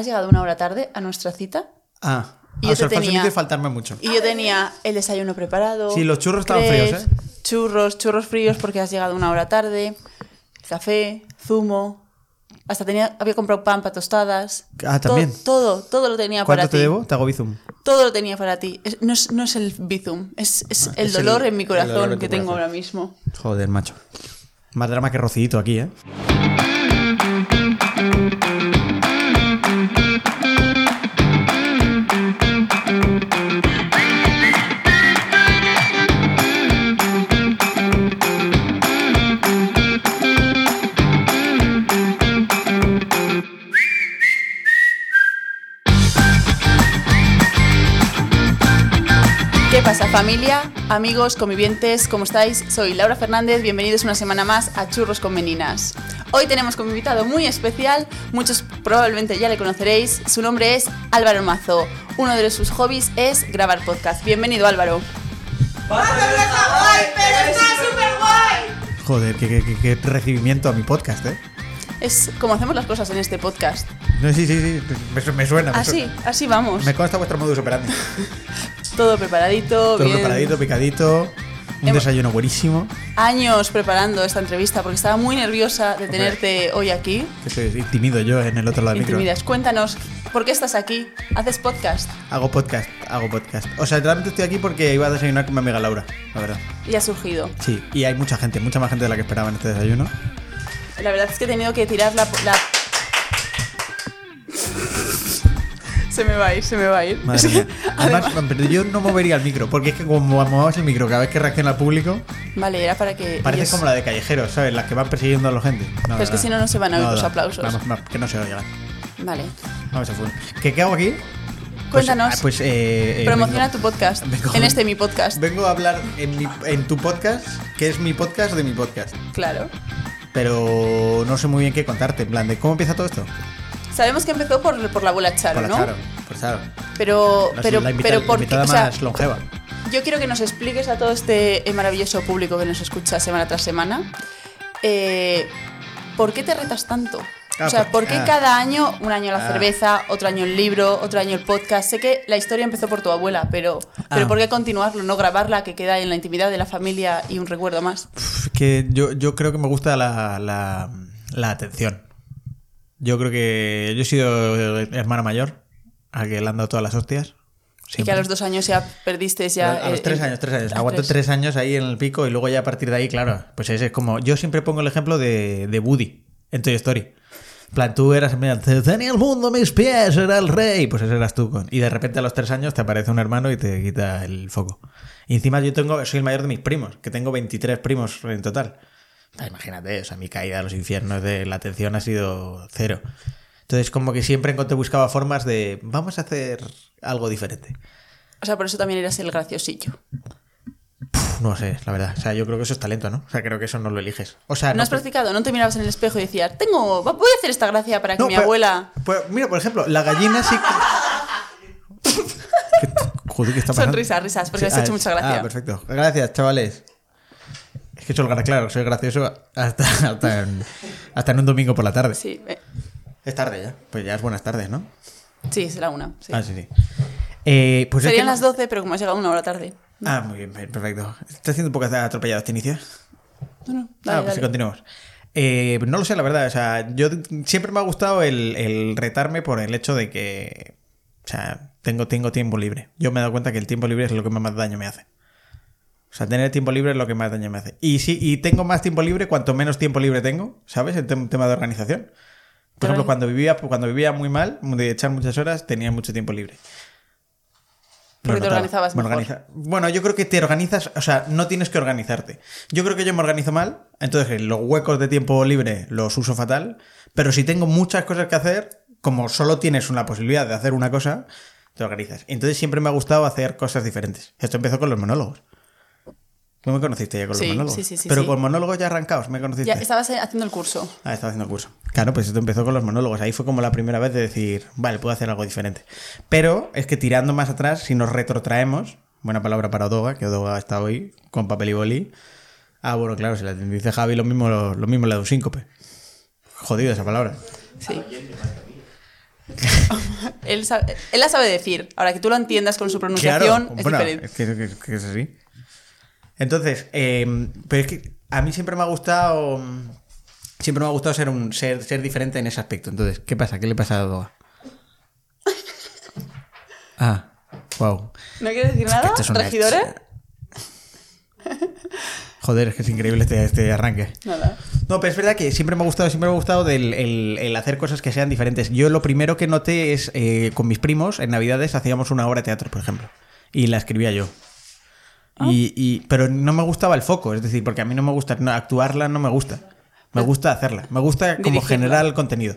has llegado una hora tarde a nuestra cita. Ah, Y o yo sea, te el tenía- faltarme mucho. Y yo tenía el desayuno preparado. Sí, los churros estaban fríos, ¿eh? Churros, churros fríos porque has llegado una hora tarde. Café, zumo. Hasta tenía, había comprado pan para tostadas. Ah, Todo- también. Todo, todo, lo tenía para ¿Cuánto te ti. debo? Te hago bizum. Todo lo tenía para ti. Es- no, es, no es el bizum, es, es Ah, el dolor en mi corazón que tengo ahora mismo. Joder, macho. Más drama que Rocito aquí, ¿eh? Familia, amigos, convivientes? ¿Cómo estáis? Soy Laura Fernández, bienvenidos una semana más a Churros con Meninas. Hoy tenemos como invitado muy especial, muchos probablemente ya le conoceréis, su nombre es Álvaro Mazo. Uno de sus hobbies es grabar podcast. Bienvenido Álvaro. Joder, qué, qué- qué- qué recibimiento a mi podcast, ¿eh? Es como hacemos las cosas en este podcast. No, sí, sí, sí. Me, me suena. me Así, suena. así vamos. Me consta vuestro modus operandi. Todo preparadito, Todo bien. preparadito, picadito. Un Hemos- desayuno buenísimo. Años preparando esta entrevista porque estaba muy nerviosa de tenerte hoy aquí. Que soy timido yo en el otro lado del micro. Intimidas. Cuéntanos, ¿por qué estás aquí? ¿Haces podcast? Hago podcast, hago podcast. O sea, realmente estoy aquí porque iba a desayunar con mi amiga Laura, la verdad. Y ha surgido. Sí, y hay mucha gente, mucha más gente de la que esperaba en este desayuno. La verdad es que he tenido que tirar la... la- se me va a ir, se me va a ir. Madre mía. Además, pero yo no movería el micro, porque es que como movamos el micro cada vez que reacciona al público, Vale, era para que... parece ellos- como la de callejeros, ¿sabes? Las que van persiguiendo a la gente. No, Pero es que no, si no, no se van a oír los aplausos. Vamos, vamos, que no se oigan. Vale. Vamos a full. ¿Qué, qué hago aquí? Pues, Cuéntanos. ah, Pues, eh, eh, Promociona vengo- tu podcast. vengo- En este mi podcast. Vengo a hablar en, mi- en tu podcast, que es mi podcast de mi podcast. Claro. Pero no sé muy bien qué contarte. En plan, de cómo empieza todo esto. Sabemos que empezó por, por la abuela Charo, Por la ¿no? Charo. Por Charo. Pero, pero, la pero O sea, más longeva. Yo quiero que nos expliques a todo este eh, maravilloso público que nos escucha semana tras semana, eh, ¿por qué te retas tanto? Ah, o sea, por- ¿por qué ah. cada año, un año la Ah. cerveza, otro año el libro, otro año el podcast? Sé que la historia empezó por tu abuela, pero, pero. ¿por qué continuarlo, no grabarla, que queda en la intimidad de la familia y un recuerdo más? Que yo, yo creo que me gusta la, la, la atención. Yo creo que yo he sido hermano mayor, al que le han dado todas las hostias. Y que siempre. a los dos años ya perdiste ya... a los eh, tres años, tres años. a Aguanto tres. años ahí en el pico y luego ya a partir de ahí, claro, pues ese es como... Yo siempre pongo el ejemplo de, de Woody en Toy Story. Plan, tú eras tenía el mundo a mis pies, era el rey. Pues ese eras tú. Con... Y de repente a los tres años te aparece un hermano y te quita el foco. Y encima yo tengo, soy el mayor de mis primos, que tengo 23 primos en total. Imagínate, o sea, mi caída a los infiernos de la atención ha sido cero. Entonces, como que siempre encontré, buscaba formas de, vamos a hacer algo diferente. O sea, por eso también eras el graciosillo. Puf, No sé, la verdad. O sea, yo creo que eso es talento, ¿no? O sea, creo que eso no lo eliges. O sea, ¿No has practicado? ¿No te mirabas en el espejo y decías, tengo, voy a hacer esta gracia para que No, mi pero- abuela... pues, mira, por ejemplo, la gallina sí. ¿Qué- Joder, ¿qué está pasando? Sonrisas, risas, porque has hecho ah, mucha gracia. Ah, perfecto. Gracias, chavales. Es que soy, claro, soy gracioso hasta, hasta, en, hasta en un domingo por la tarde. Sí, eh, Es tarde ya. Pues ya es buenas tardes, ¿no? sí, será una. sí. Ah, sí, sí. Eh, pues es Serían que- las 12, pero como has llegado una hora tarde. Ah, muy bien, perfecto. ¿Estás haciendo un poco atropellado este inicio? No, no, ah, dale, pues sí, dale. continuamos. Eh, no lo sé, la verdad. O sea, yo siempre me ha gustado el, el retarme por el hecho de que. O sea, tengo, tengo tiempo libre. Yo me he dado cuenta que el tiempo libre es lo que más daño me hace. O sea, tener tiempo libre es lo que más daño me hace. Y sí, y tengo más tiempo libre cuanto menos tiempo libre tengo, ¿sabes? En tem- tema de organización. Por ejemplo, cuando vivía, cuando vivía muy mal, de echar muchas horas, tenía mucho tiempo libre. Porque te notaba. organizabas Me mejor. organiza- Bueno, yo creo que te organizas, o sea, no tienes que organizarte. Yo creo que yo me organizo mal, entonces los huecos de tiempo libre los uso fatal, pero si tengo muchas cosas que hacer, como solo tienes una posibilidad de hacer una cosa, te organizas. Entonces siempre me ha gustado hacer cosas diferentes. Esto empezó con los monólogos. ¿Tú me conociste ya con Sí, los monólogos? sí, sí, sí, Pero sí. con monólogos ya arrancados, ¿me conociste? Ya estabas haciendo el curso. Ah, estaba haciendo curso. Claro, pues esto empezó con los monólogos. Ahí fue como la primera vez de decir, vale, puedo hacer algo diferente. Pero es que tirando más atrás, si nos retrotraemos, buena palabra para Odoga, que Odoga está hoy con papel y boli. Ah, bueno, claro, si la dice Javi, lo mismo, lo, mismo le da un síncope. Jodido esa palabra. Sí. él, sabe- él la sabe decir. Ahora que tú lo entiendas con su pronunciación Claro, es bueno, diferente. es que, que- que es así. Entonces, eh, pero es que a mí siempre me ha gustado. Siempre me ha gustado ser un ser, ser diferente en ese aspecto. Entonces, ¿qué pasa? ¿Qué le pasa a Doa? Ah, wow. ¿No quieres decir nada, es regidora? Joder, es que es increíble este, este arranque. Nada. No, pero es verdad que siempre me ha gustado, siempre me ha gustado del, el, el hacer cosas que sean diferentes. Yo lo primero que noté es eh, con mis primos, en Navidades hacíamos una obra de teatro, por ejemplo. Y la escribía yo. Y, y- pero no me gustaba el foco, es decir, porque a mí no me gusta, no, actuarla no me gusta. Me gusta hacerla. Me gusta como Dirigirla. generar el contenido.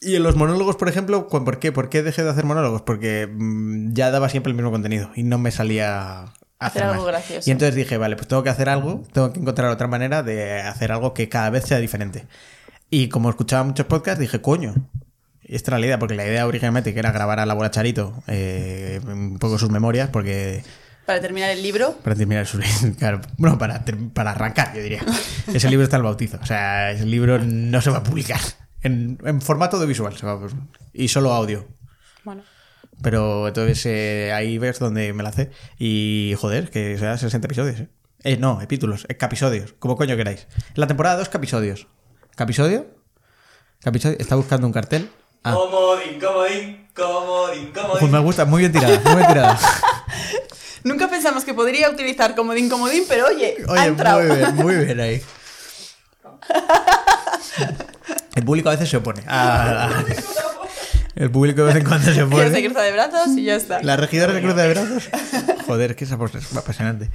Y en los monólogos, por ejemplo, ¿cu- ¿por qué? ¿Por qué dejé de hacer monólogos? Porque mm, ya daba siempre el mismo contenido y no me salía Hacer hacer algo más. gracioso. Y entonces dije, vale, pues tengo que hacer algo, tengo que encontrar otra manera de hacer algo que cada vez sea diferente. Y como escuchaba muchos podcasts, dije, coño. Y esta era la idea, porque la idea originalmente que era grabar a la abuela Charito eh, un poco sus memorias, porque Para terminar el libro, para terminar su claro, bueno, para, para arrancar, yo diría. Ese libro está al bautizo. O sea, ese libro no se va a publicar. En, en formato audiovisual se va a- y solo audio. bueno, Pero entonces eh, ahí ves donde me la hace. Y joder, que sea 60 episodios. ¿eh? Eh, no, episodios, eh, capisodios, como coño queráis. La temporada 2, capisodios. ¿Capisodio? ¿Capisodio? Está buscando un cartel. Ah, Comodín, comodín, comodín, pues comodín. me gusta, muy bien tirada, muy bien tirada. nunca pensamos que podría utilizar comodín comodín, pero oye, ha Oye, entrado. muy bien, muy bien ahí. El público a veces se opone. a- a- el público de vez en cuando se Que se opone. cruza de brazos y ya está. La regidora se cruza de brazos. Joder, que esa voz es apasionante.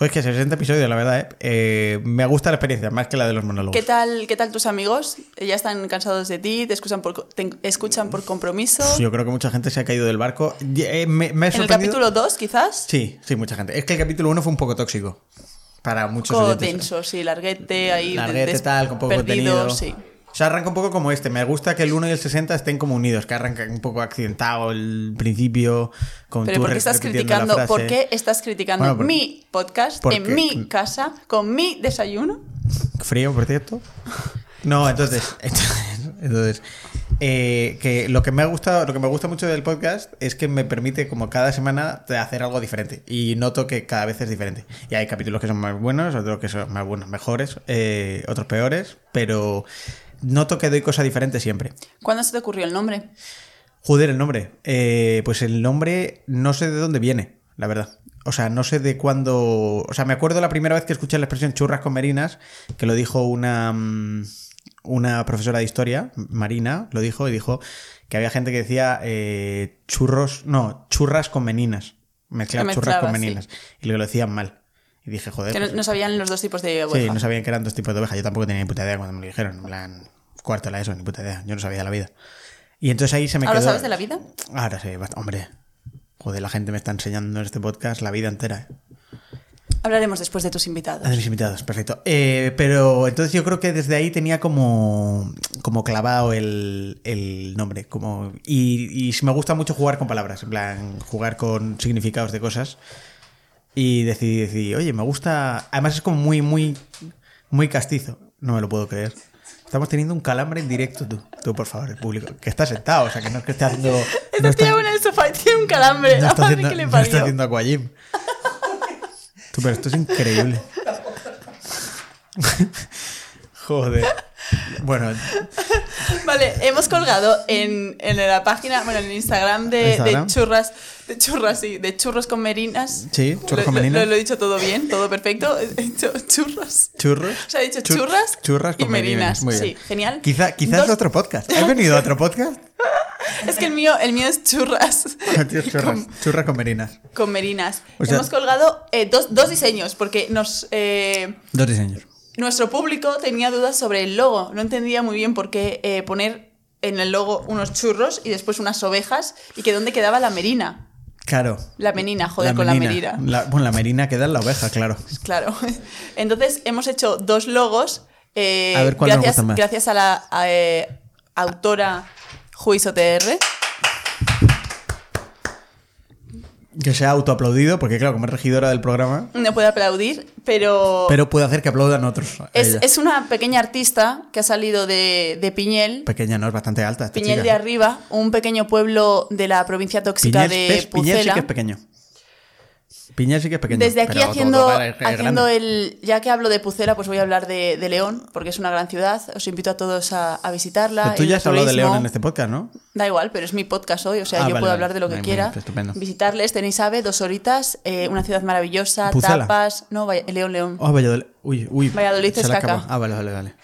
Joder, es que 60 episodios, la verdad, ¿eh? Eh, me gusta la experiencia, más que la de los monólogos. ¿Qué tal, ¿Qué tal tus amigos? ¿Ya están cansados de ti? ¿Te escuchan por, te escuchan por compromiso? Yo creo que mucha gente se ha caído del barco. Eh, me, me ha ¿En el capítulo 2, quizás? Sí, sí, mucha gente. Es que el capítulo 1 fue un poco tóxico. Para Un muchos poco oyentes. denso, sí, larguete, ahí. Larguete, tal, con poco perdido, contenido. sí. O sea, arranca un poco como este. Me gusta que el 1 y el 60 estén como unidos, que arranca un poco accidentado el principio. Con Pero tú ¿por qué estás criticando? ¿Por qué estás criticando Bueno, por- mi podcast porque- en mi casa con mi desayuno? Frío, por cierto. No, entonces. Entonces. eh, que lo que me ha gustado, lo que me gusta mucho del podcast es que me permite, como cada semana, hacer algo diferente. Y noto que cada vez es diferente. Y hay capítulos que son más buenos, otros que son más buenos, mejores, eh, otros peores, pero noto que doy cosas diferentes siempre. ¿Cuándo se te ocurrió el nombre? Joder, el nombre. Eh, pues el nombre no sé de dónde viene, la verdad. O sea, no sé de cuándo. O sea, me acuerdo la primera vez que escuché la expresión churras con merinas, que lo dijo una, mm, una profesora de historia, Marina, lo dijo y dijo que había gente que decía eh, churros, no, churras con meninas. Mezclar churras con mezclaba, sí. meninas. Y lo decían mal. Y dije, joder. Que no, pues- no sabían los dos tipos de Sí, oveja. no sabían que eran dos tipos de ovejas. Yo tampoco tenía ni puta idea cuando me lo dijeron. En plan, cuarto de la ESO, ni puta idea. Yo no sabía de la vida. Y entonces ahí se me ¿Ahora quedó. sabes de la vida? Ahora sí, hombre. Joder, la gente me está enseñando en este podcast la vida entera. ¿eh? Hablaremos después de tus invitados. De mis invitados, perfecto. Eh, pero entonces yo creo que desde ahí tenía como, como clavado el, el nombre. Como, y, y me gusta mucho jugar con palabras, en plan, jugar con significados de cosas. Y decidí, decidí, oye, me gusta. Además es como muy, muy, muy castizo. No me lo puedo creer. Estamos teniendo un calambre en directo, tú. Tú, por favor, el público. Que está sentado, o sea, que no es que esté haciendo. Está no está- tirado en el sofá y tiene un calambre. no está haciendo, que le no está haciendo aquagym. Tú, pero esto es increíble. Joder. Bueno, Vale, hemos colgado en, en la página, bueno, en el Instagram de, Instagram. de churras, de churras, sí, de churros con merinas. Sí, churros Lo- con merinas. Lo, lo he dicho todo bien, todo perfecto. He dicho churros. churros. O sea, he dicho Chur- churras, churras y merinas. Muy bien. Sí, genial. Quizá, quizás Dos- otro podcast. ¿Has venido a otro podcast? Es que el mío, el mío es churras. Churras, churras con merinas. con merinas. O sea- Hemos colgado eh, dos, dos diseños porque nos eh, Dos diseños. Nuestro público tenía dudas sobre el logo. No entendía muy bien por qué eh, poner en el logo unos churros y después unas ovejas y que dónde quedaba la merina. Claro. La menina, joder, con la merina. La- bueno, la merina queda en la oveja, claro. Claro. Entonces hemos hecho dos logos. eh, A ver cuál nos gracias, gusta más. gracias a la eh, autora Juiz OTR. Que sea autoaplaudido, porque claro, como es regidora del programa, no puede aplaudir, pero, pero puede hacer que aplaudan otros. es, es una pequeña artista que ha salido de, de Piñel, Pequeña, ¿no? Es bastante alta. esta Piñel chica. de Arriba, un pequeño pueblo de la provincia tóxica Piñel, de ¿ves? Piñel sí Pucela. que es pequeño. Piñel sí que es pequeño. Desde aquí haciendo, todo- todo es haciendo el. Ya que hablo de Pucela, pues voy a hablar de, de León, porque es una gran ciudad. Os invito a todos a, a visitarla. Pero tú ya has hablado de. León en este podcast, ¿no? Da igual, pero es mi podcast hoy, o sea, Ah, yo vale, puedo vale. hablar de lo que quiera. estupendo. Visitarles, tenéis ave, dos horitas, eh, una ciudad maravillosa, Pucela. tapas. No, Valla- León, León. Oh, Valladolid. Uy, uy. Valladolid es caca. Ah, vale, vale, vale.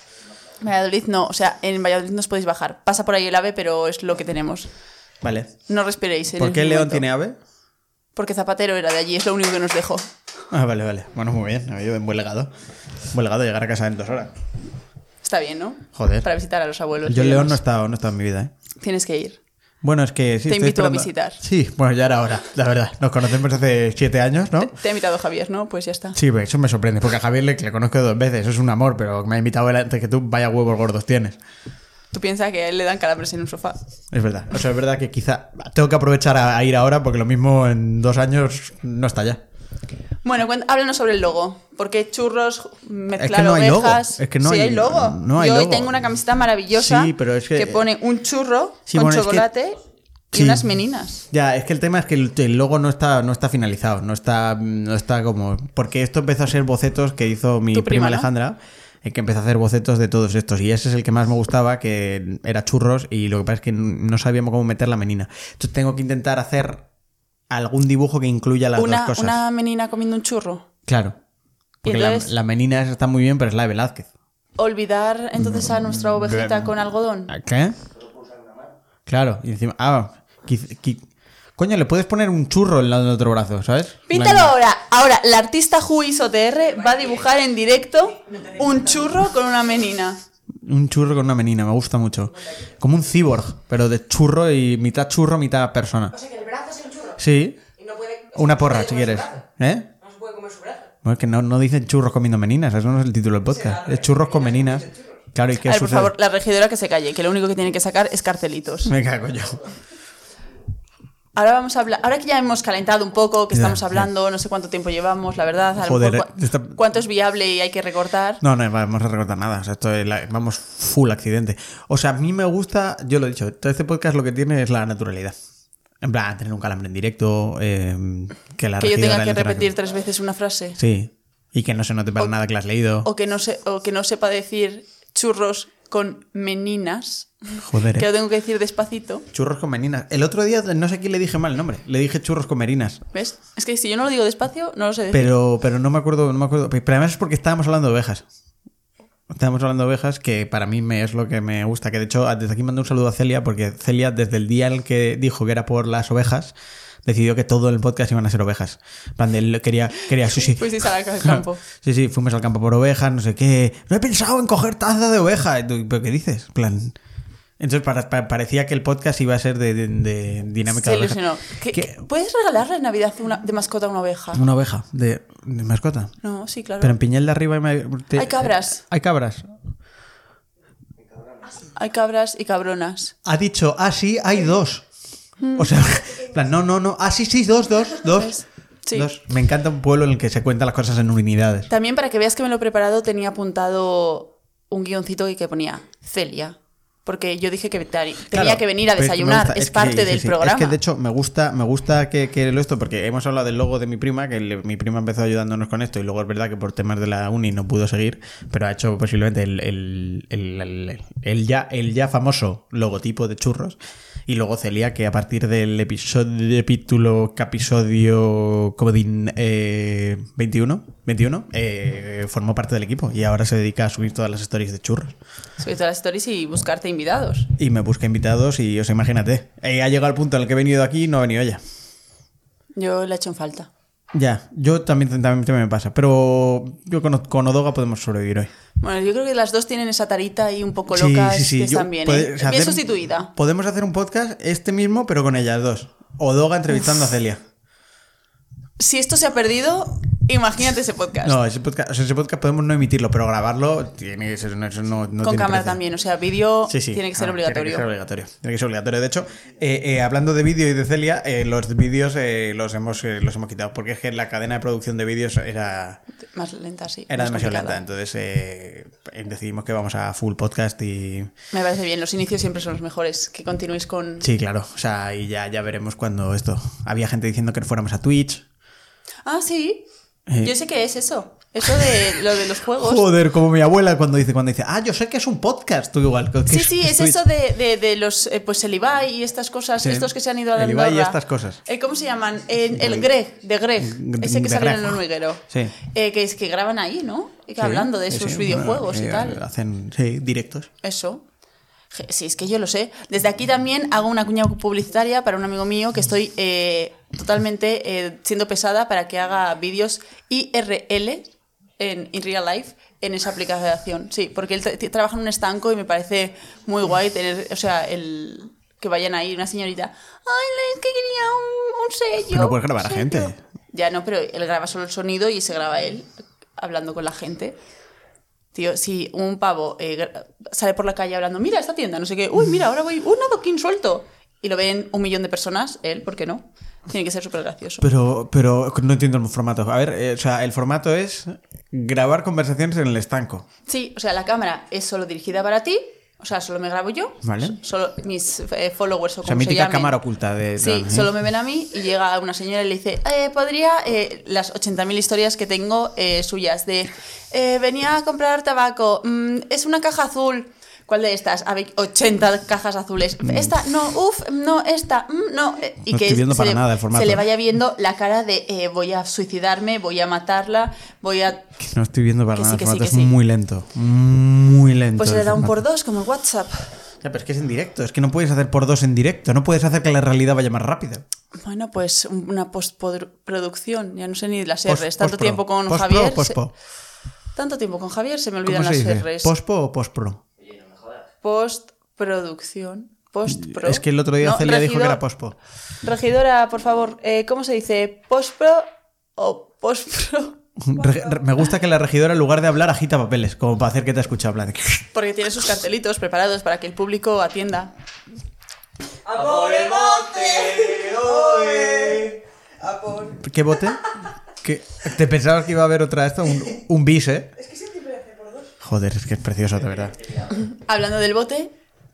Valladolid no, o sea, en Valladolid no os podéis bajar. Pasa por ahí el ave, pero es lo que tenemos. Vale. No respiréis. ¿Por qué León tiene ave? Porque Zapatero era de allí, es lo único que nos dejó. Ah, vale, vale. Bueno, muy bien. Ha habido un buen legado. Buen legado llegar a casa en dos horas. Está bien, ¿no? Joder. Para visitar a los abuelos. Yo en León no he estado, no he estado en mi vida, ¿eh? Tienes que ir. Bueno, es que sí. Te invito a visitar. Sí, bueno, ya era hora, la verdad. Nos conocemos hace siete años, ¿no? Te ha invitado Javier, ¿no? Pues ya está. Sí, pues eso me sorprende, porque a Javier le, le conozco dos veces, eso es un amor, pero me ha invitado él antes que tú, vaya huevos gordos tienes. Tú piensas que a él le dan calambres en un sofá. Es verdad. O sea, es verdad que quizá tengo que aprovechar a, a ir ahora, porque lo mismo en dos años no está ya. Bueno, háblanos sobre el logo. Porque churros, mezclar no hay logo. ovejas. Es que no sí, hay- hay logo. no hay Yo hoy logo. tengo una camiseta maravillosa Sí, pero es que- pone un churro Sí, con bueno, es que- chocolate y Sí. unas meninas. Ya, es que el tema es que el, logo no está, no está finalizado, no está, no está como... Porque esto empezó a ser bocetos que hizo mi prima, prima, ¿no? Alejandra, eh, que empezó a hacer bocetos de todos estos. Y ese es el que más me gustaba, que era churros, y lo que pasa es que no sabíamos cómo meter la menina. Entonces tengo que intentar hacer algún dibujo que incluya las Una, dos cosas. una menina comiendo un churro. Claro. Y Porque la, entonces- la menina está muy bien, pero es la de Velázquez. Olvidar entonces a nuestra ovejita con algodón. ¿Qué? Claro, y encima... Ah, qui- coño, le puedes poner un churro en el otro brazo, ¿sabes? Píntalo ahora. Ahora, la artista Juiz OTR va a dibujar en directo un churro con una menina. Un churro con una menina, me gusta mucho. Como un cyborg, pero de churro y mitad churro, mitad persona. O sea, que el brazo es el churro. Sí, Y no puede. una porra si quieres. ¿Eh? No se puede comer su brazo. Bueno, es que no, no dicen churros comiendo meninas, eso no es el título del podcast. Es churros con meninas. Claro, ¿y qué A ver, por sucede? favor, la regidora que se calle, que lo único que tiene que sacar es cartelitos. Me cago yo. Ahora vamos a hablar, ahora que ya hemos calentado un poco, que Ya, estamos ya. hablando, no sé cuánto tiempo llevamos, la verdad, a lo mejor esta- cuánto es viable y hay que recortar. No, no vamos a recortar nada. O sea, esto es la- vamos full accidente. O sea, a mí me gusta, yo lo he dicho, todo este podcast lo que tiene es la naturalidad. En plan, tener un calambre en directo, eh, que la que yo tenga que repetir tres veces una frase. Sí. Y que no se note para nada que la has leído. O que no se, o que no sepa decir churros con meninas. Joder. Que eh. lo tengo que decir despacito. Churros con meninas. El otro día no sé quién le dije mal el nombre. Le dije churros con merinas. ¿Ves? Es que si yo no lo digo despacio, no lo sé decir. Pero, pero no me acuerdo, no me acuerdo. Pero además es porque estábamos hablando de ovejas. Estábamos hablando de ovejas, que para mí me, es lo que me gusta. Que de hecho, desde aquí mando un saludo a Celia, porque Celia, desde el día en el que dijo que era por las ovejas, decidió que todo el podcast iban a ser ovejas. En plan, él quería, quería sushi. Fuisteis al campo. Sí, sí, fuimos al campo por ovejas, no sé qué. No he pensado en coger taza de oveja. ¿Pero qué dices? Plan. Entonces para- parecía que el podcast iba a ser de, de- de dinámica Se de ilusionó. ¿Qué- ¿Puedes regalarle en Navidad una, de mascota una oveja? Una oveja de, de mascota. No, sí, claro. Pero en Piñel de arriba me- te- Hay cabras. Hay cabras. Hay cabras y cabronas. Ha dicho, ah, sí, hay dos. O sea, plan, no, no, no. Ah, sí, sí, dos, dos, dos. Dos. Me encanta un pueblo en el que se cuentan las cosas en unidades. También para que veas que me lo he preparado, tenía apuntado un guioncito que ponía Celia. Porque yo dije que tenía Claro, que venir a que desayunar. gusta- es que parte sí, sí, del sí. programa. Es que de hecho me gusta, me gusta que, que lo esto, porque hemos hablado del logo de mi prima, que le- mi prima empezó ayudándonos con esto, y luego es verdad que por temas de la uni no pudo seguir, pero ha hecho posiblemente el- el- el ya, el ya famoso logotipo de churros. Y luego Celia, que a partir del episodio, capítulo, episodio Comodín eh, 21, 21 eh, formó parte del equipo y ahora se dedica a subir todas las stories de churros. Subir todas las stories y buscarte invitados. Y me busca invitados y os imagínate. eh, ha llegado el punto en el que he venido aquí y no ha venido ella. Yo le he hecho en falta. Ya, yo también, también, también me pasa. Pero yo con, con Odoga podemos sobrevivir hoy. Bueno, yo creo que las dos tienen esa tarita ahí un poco Sí, locas sí, sí, que están bien. puede- ¿eh? o sea, bien hacer- sustituida. Podemos hacer un podcast este mismo, pero con ellas dos. Odoga entrevistando a Celia. Si esto se ha perdido, Imagínate ese podcast. No, ese podcast, o sea, ese podcast podemos no emitirlo, pero grabarlo tiene que ser. no, eso no, no Con cámara también, o sea, vídeo Sí, sí. tiene que ser Ah, obligatorio. Tiene que ser obligatorio. Tiene que ser obligatorio. De hecho, eh, eh, hablando de vídeo y de Celia, eh, los vídeos eh, los, hemos, eh, los hemos quitado porque es que la cadena de producción de vídeos era, Más lenta, sí. era demasiado complicada. lenta. Entonces eh, decidimos que vamos a full podcast y. Me parece bien, los inicios siempre son los mejores. Que continuéis con. Sí, claro. O sea, y ya, ya veremos cuando esto. Había gente diciendo que fuéramos a Twitch. Ah, sí. Eh. Yo sé qué es eso. Eso de lo de los juegos. Joder, como mi abuela cuando dice, cuando dice, ah, yo sé que es un podcast, tú igual. ¿qué Sí, sí, es Twitch? eso de, de, de los, eh, pues el Ibai y estas cosas, Sí. estos que se han ido a El Ibai y estas cosas. Eh, ¿Cómo se llaman? El Greg, de Greg, ese que sale en el hormiguero. Sí. Que es que graban ahí, ¿no? Y que Sí, hablando de sus videojuegos bueno, y tal. Hacen, sí, directos. Eso. Sí, es que yo lo sé. Desde aquí también hago una cuña publicitaria para un amigo mío que estoy eh, totalmente eh, siendo pesada para que haga vídeos IRL en in real life en esa aplicación. Sí, porque él tra- trabaja en un estanco y me parece muy guay tener, o sea, el que vayan ahí una señorita. Ay, es que quería un, un sello. Pero no puedes grabar a gente. sello". Ya no, pero él graba solo el sonido y se graba él hablando con la gente. Tío, si un pavo eh, sale por la calle hablando, mira esta tienda, no sé qué, uy, mira, ahora voy, un adoquín suelto. Y lo ven un millón de personas, él, ¿por qué no? Tiene que ser súper gracioso. Pero, pero no entiendo el formato. A ver, eh, o sea, el formato es grabar conversaciones en el estanco. Sí, o sea, la cámara es solo dirigida para ti, o sea, solo me grabo yo. Vale. Solo mis eh, followers o O sea, como se mítica llamen. cámara oculta de. Sí, solo me ven a mí y llega una señora y le dice, eh, podría, eh, las 80.000 historias que tengo eh, suyas de, eh, venía a comprar tabaco, mm, es una caja azul. ¿Cuál de estas? A ver, 80 cajas azules. Esta, no, uff, no, esta, mm, no. eh, Y No que estoy viendo se, para le, nada el formato. se le vaya viendo la cara de eh, voy a suicidarme, voy a matarla, voy a... Que No estoy viendo para Que nada. sí, el sí, formato es sí. muy lento. Muy lento. Pues le da un por dos, como el WhatsApp. Ya, pero es que es en directo. Es que no puedes hacer por dos en directo. No puedes hacer que la realidad vaya más rápido. Bueno, pues una postproducción, ya no sé ni las Post- R's. Tanto tiempo con Postpro Javier... o se-. Tanto tiempo con Javier se me ¿Cómo olvidan se las dice? R's. ¿Pospo o postpro? Postproducción. Postpro. Es que el otro día No, Celia dijo que regidor- era pospo. Regidora, por favor, eh, ¿cómo se dice? ¿Postpro o postpro? Re- re- me gusta que la regidora, en lugar de hablar, agita papeles, como para hacer que te escuche hablar. Porque tiene sus cartelitos preparados para que el público atienda. ¡A por el bote! ¡Oe! ¡A por... ¿Qué bote? ¿Qué? ¿Te pensabas que iba a haber otra esto? Un, un bis, ¿eh? Es que siempre hace por dos. Joder, es que es precioso, de verdad. Hablando del bote,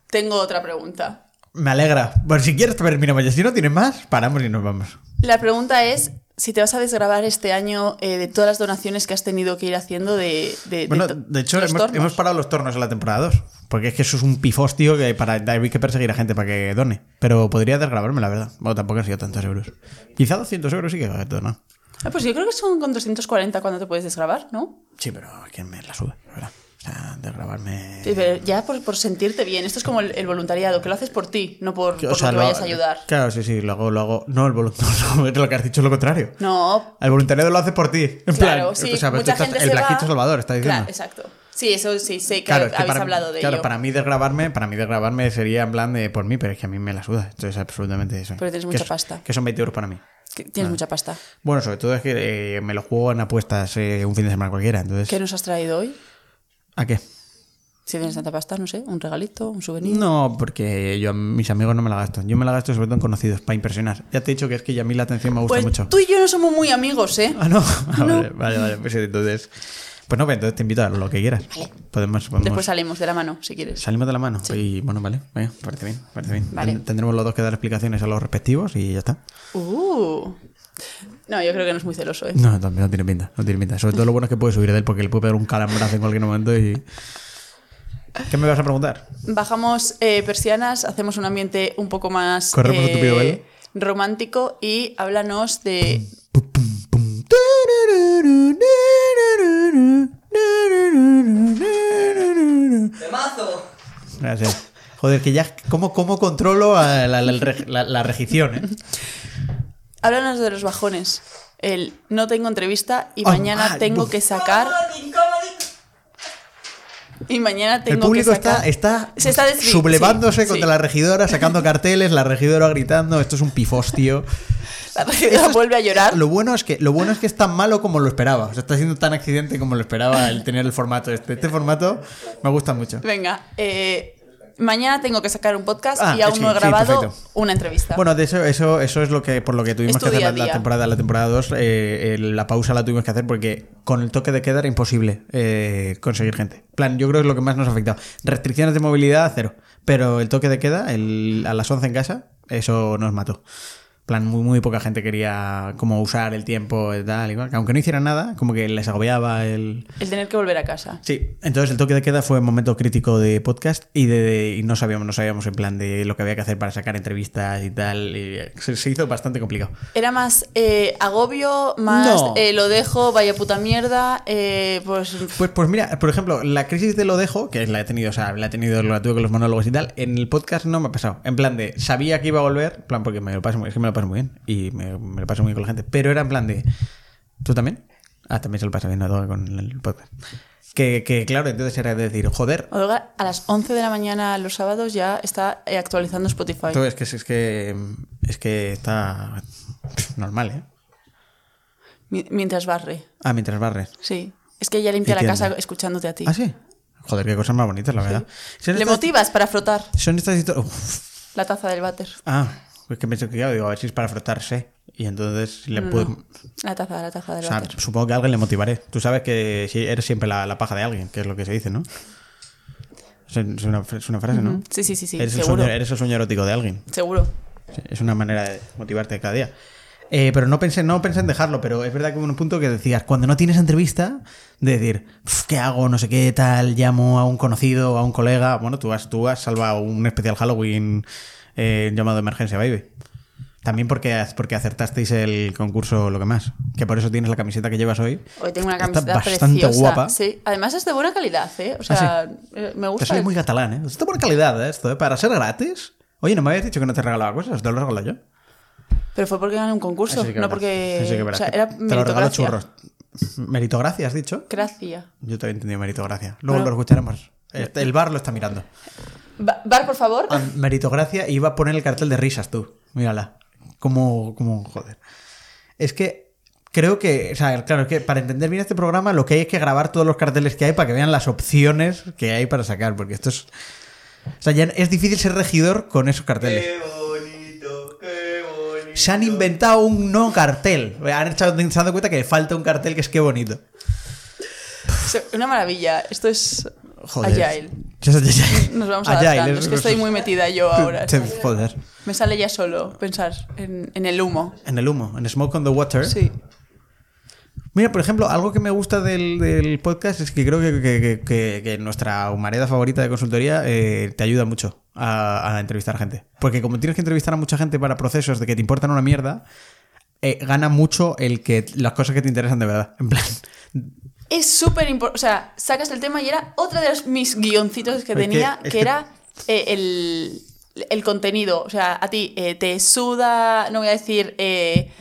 tengo otra pregunta. Me alegra. Bueno, si quieres terminamos ya. Si no tienes más, paramos y nos vamos. La pregunta es si te vas a desgrabar este año eh, de todas las donaciones que has tenido que ir haciendo de, de, Bueno, to- de hecho, hemos, hemos parado los tornos en la temporada 2. Porque es que eso es un pifostio que para hay que perseguir a gente para que done. Pero podría desgrabarme, la verdad. Bueno, tampoco han sido tantos euros. Quizá 200 euros sí que dona. Ah, pues yo creo que son con 240 cuando te puedes desgrabar, ¿no? Sí, pero que me la sube, la verdad. O sea, desgrabarme. Sí, pero ya por, por sentirte bien. Esto es como el, el voluntariado, que lo haces por ti, no por, Que, por lo que lo- vayas a ayudar. Claro, sí, sí, lo hago, lo hago. No, el voluntariado. lo que has dicho es lo contrario. No, El voluntariado lo hace por ti. En claro, plan, sí. o sea, mucha estás- gente el se Blanquito va... Salvador, está diciendo. Claro, exacto. Sí, eso sí, sé que Claro, que habéis para, hablado de claro, ello. para mí desgrabarme, para mí desgrabarme sería en plan de por mí, pero es que a mí me la suda. Entonces, absolutamente eso. Pero tienes Que mucha es- pasta. Que son 20 euros para mí. Que Tienes mucha pasta. Bueno, sobre todo es que eh, me lo juego en apuestas eh, un fin de semana cualquiera. Entonces, ¿Qué nos has traído hoy? ¿A qué? Si tienes tanta pasta, no sé, un regalito, un souvenir. No, porque yo a mis amigos no me la gasto. Yo me la gasto sobre todo en conocidos, para impresionar. Ya te he dicho que es que a mí la atención me gusta pues mucho. tú y yo no somos muy amigos, ¿eh? Ah, no. Ah, Vale, vale, vale. Pues entonces. Pues no, pues entonces te invito a lo que quieras. Podemos, podemos- Después salimos de la mano, si quieres. Salimos de la mano. Y bueno, vale. Venga, parece bien. Parece bien. Vale. Ten- Tendremos los dos que dar explicaciones a los respectivos y ya está. Uh. No, yo creo que no es muy celoso, ¿eh? No, también no tiene pinta. No tiene pinta. Sobre todo lo bueno es que puedes subir de él porque le puede pegar un calambrazo en cualquier momento y. ¿Qué me vas a preguntar? Bajamos eh, persianas, hacemos un ambiente un poco más Corremos eh, tupido velo. romántico y háblanos de Pum, pum, pum. ¡Temazo! Gracias. Joder, que ya. ¿Cómo, cómo controlo a la, la- la regición, eh? Háblanos de los bajones. El no tengo entrevista y mañana ah, tengo buf. que sacar y mañana tengo El público que sacar está, está Se está sublevándose sí, contra sí. la regidora, sacando carteles, la regidora gritando. Esto es un pifostio. La regidora vuelve a llorar. Lo bueno es que lo bueno es que es tan malo como lo esperaba. O sea, está siendo tan accidente como lo esperaba el tener el formato este. Este formato me gusta mucho. Venga, eh, mañana tengo que sacar un podcast Ah, y aún sí, no he sí, grabado perfecto. una entrevista. Bueno, de eso, eso, eso es lo que por lo que tuvimos que hacer la, la temporada, la temporada 2. la pausa la tuvimos que hacer porque con el toque de queda era imposible eh, conseguir gente. En plan, yo creo que es lo que más nos ha afectado. Restricciones de movilidad, cero. Pero el toque de queda, el, a las 11 en casa, eso nos mató. En plan, muy, muy poca gente quería como usar el tiempo y tal, igual. Aunque no hicieran nada, como que les agobiaba el, El tener que volver a casa. Sí, entonces el toque de queda fue un momento crítico de podcast y, de, y no sabíamos, no sabíamos en plan de lo que había que hacer para sacar entrevistas y tal. y se, se hizo bastante complicado. Era más eh, agobio, más No. eh, lo dejo, vaya puta mierda. eh, pues Pues, pues mira, por ejemplo, la crisis de lo dejo, que la he tenido, o sea, la he tenido, la tuve con los monólogos y tal, en el podcast no me ha pasado. En plan de, sabía que iba a volver, plan, porque me lo paso, es que me lo paso muy bien y me, me lo paso muy bien con la gente, pero era en plan de, ¿tú también? Ah, también se lo pasa bien a todo con el podcast. Que, que claro, entonces era de decir, joder, Olga, a las 11 de la mañana los sábados ya está eh, actualizando Spotify. Todo es que es que es que está normal, ¿eh? Mi- mientras barre. Ah, mientras barres. Sí. Es que ella limpia la Entiendo. casa escuchándote a ti. Ah, sí. Joder, qué cosas más bonitas, la verdad. Son Le estas- motivas para frotar Son estas historias. la taza del váter. Ah, es que pensé que ya digo, a ver si es para frotarse. Y entonces le No, puedo. no. La taza, la taza O del sea, váter. supongo que a alguien le motivaré. Tú sabes que eres siempre la, la paja de alguien, que es lo que se dice, ¿no? Es una, es una frase, ¿no? Sí, sí, sí, sí. eres, el sueño, eres el sueño erótico de alguien. Seguro. Es una manera de motivarte cada día. Eh, pero no pensé, no pensé en dejarlo, pero es verdad que hubo un punto que decías, cuando no tienes entrevista, de decir, "Uf, ¿qué hago? No sé qué tal, llamo a un conocido, a un colega. Bueno, tú has, tú has salvado un especial Halloween eh, llamado Emergencia Baby. También porque, porque acertasteis el concurso lo que más. Que por eso tienes la camiseta que llevas hoy. Hoy tengo una Está camiseta bastante preciosa. guapa. Sí. Además es de buena calidad, ¿eh? O sea, eh, me Te gusta. sale el- muy catalán, ¿eh? Está buena calidad ¿eh? esto, ¿eh? Para ser gratis. Oye, ¿no me habías dicho que no te regalaba cosas? ¿Te lo regalo yo? Pero fue porque gané un concurso, no porque. Que o sea, era te lo regalo churros. Meritocracia, has dicho. Gracia. Yo te había entendido meritocracia. Luego Bueno. lo escucharemos. Este- El bar lo está mirando. Ba- Bar, por favor. Ah, Meritocracia y iba a poner el cartel de risas tú. Mírala. Como, como, joder. Es que creo que, o sea, claro, es que para entender bien este programa lo que hay es que grabar todos los carteles que hay para que vean las opciones que hay para sacar, porque esto es... O sea, ya es difícil ser regidor con esos carteles. Qué bonito, qué bonito. Se han inventado un no cartel. Han echado, se han dado cuenta que falta un cartel que es que bonito. Una maravilla. Esto es. Joder. Agile. Es. Nos vamos Agile, adaptando. Es que estoy muy metida yo ahora. Joder. Me sale ya solo pensar en, en el humo. En el humo, en Smoke on the Water. Sí. Mira, por ejemplo, algo que me gusta del, del podcast es que creo que, que- que- que- que nuestra humareda favorita de consultoría eh, te ayuda mucho a, a entrevistar gente. Porque como tienes que entrevistar a mucha gente para procesos de que te importan una mierda, eh, gana mucho el que las cosas que te interesan de verdad. En plan, Es súper importante. O sea, sacas el tema y era otra de los, mis guioncitos que tenía, es que, que- era eh, el, el contenido. O sea, a ti eh, te suda, no voy a decir eh,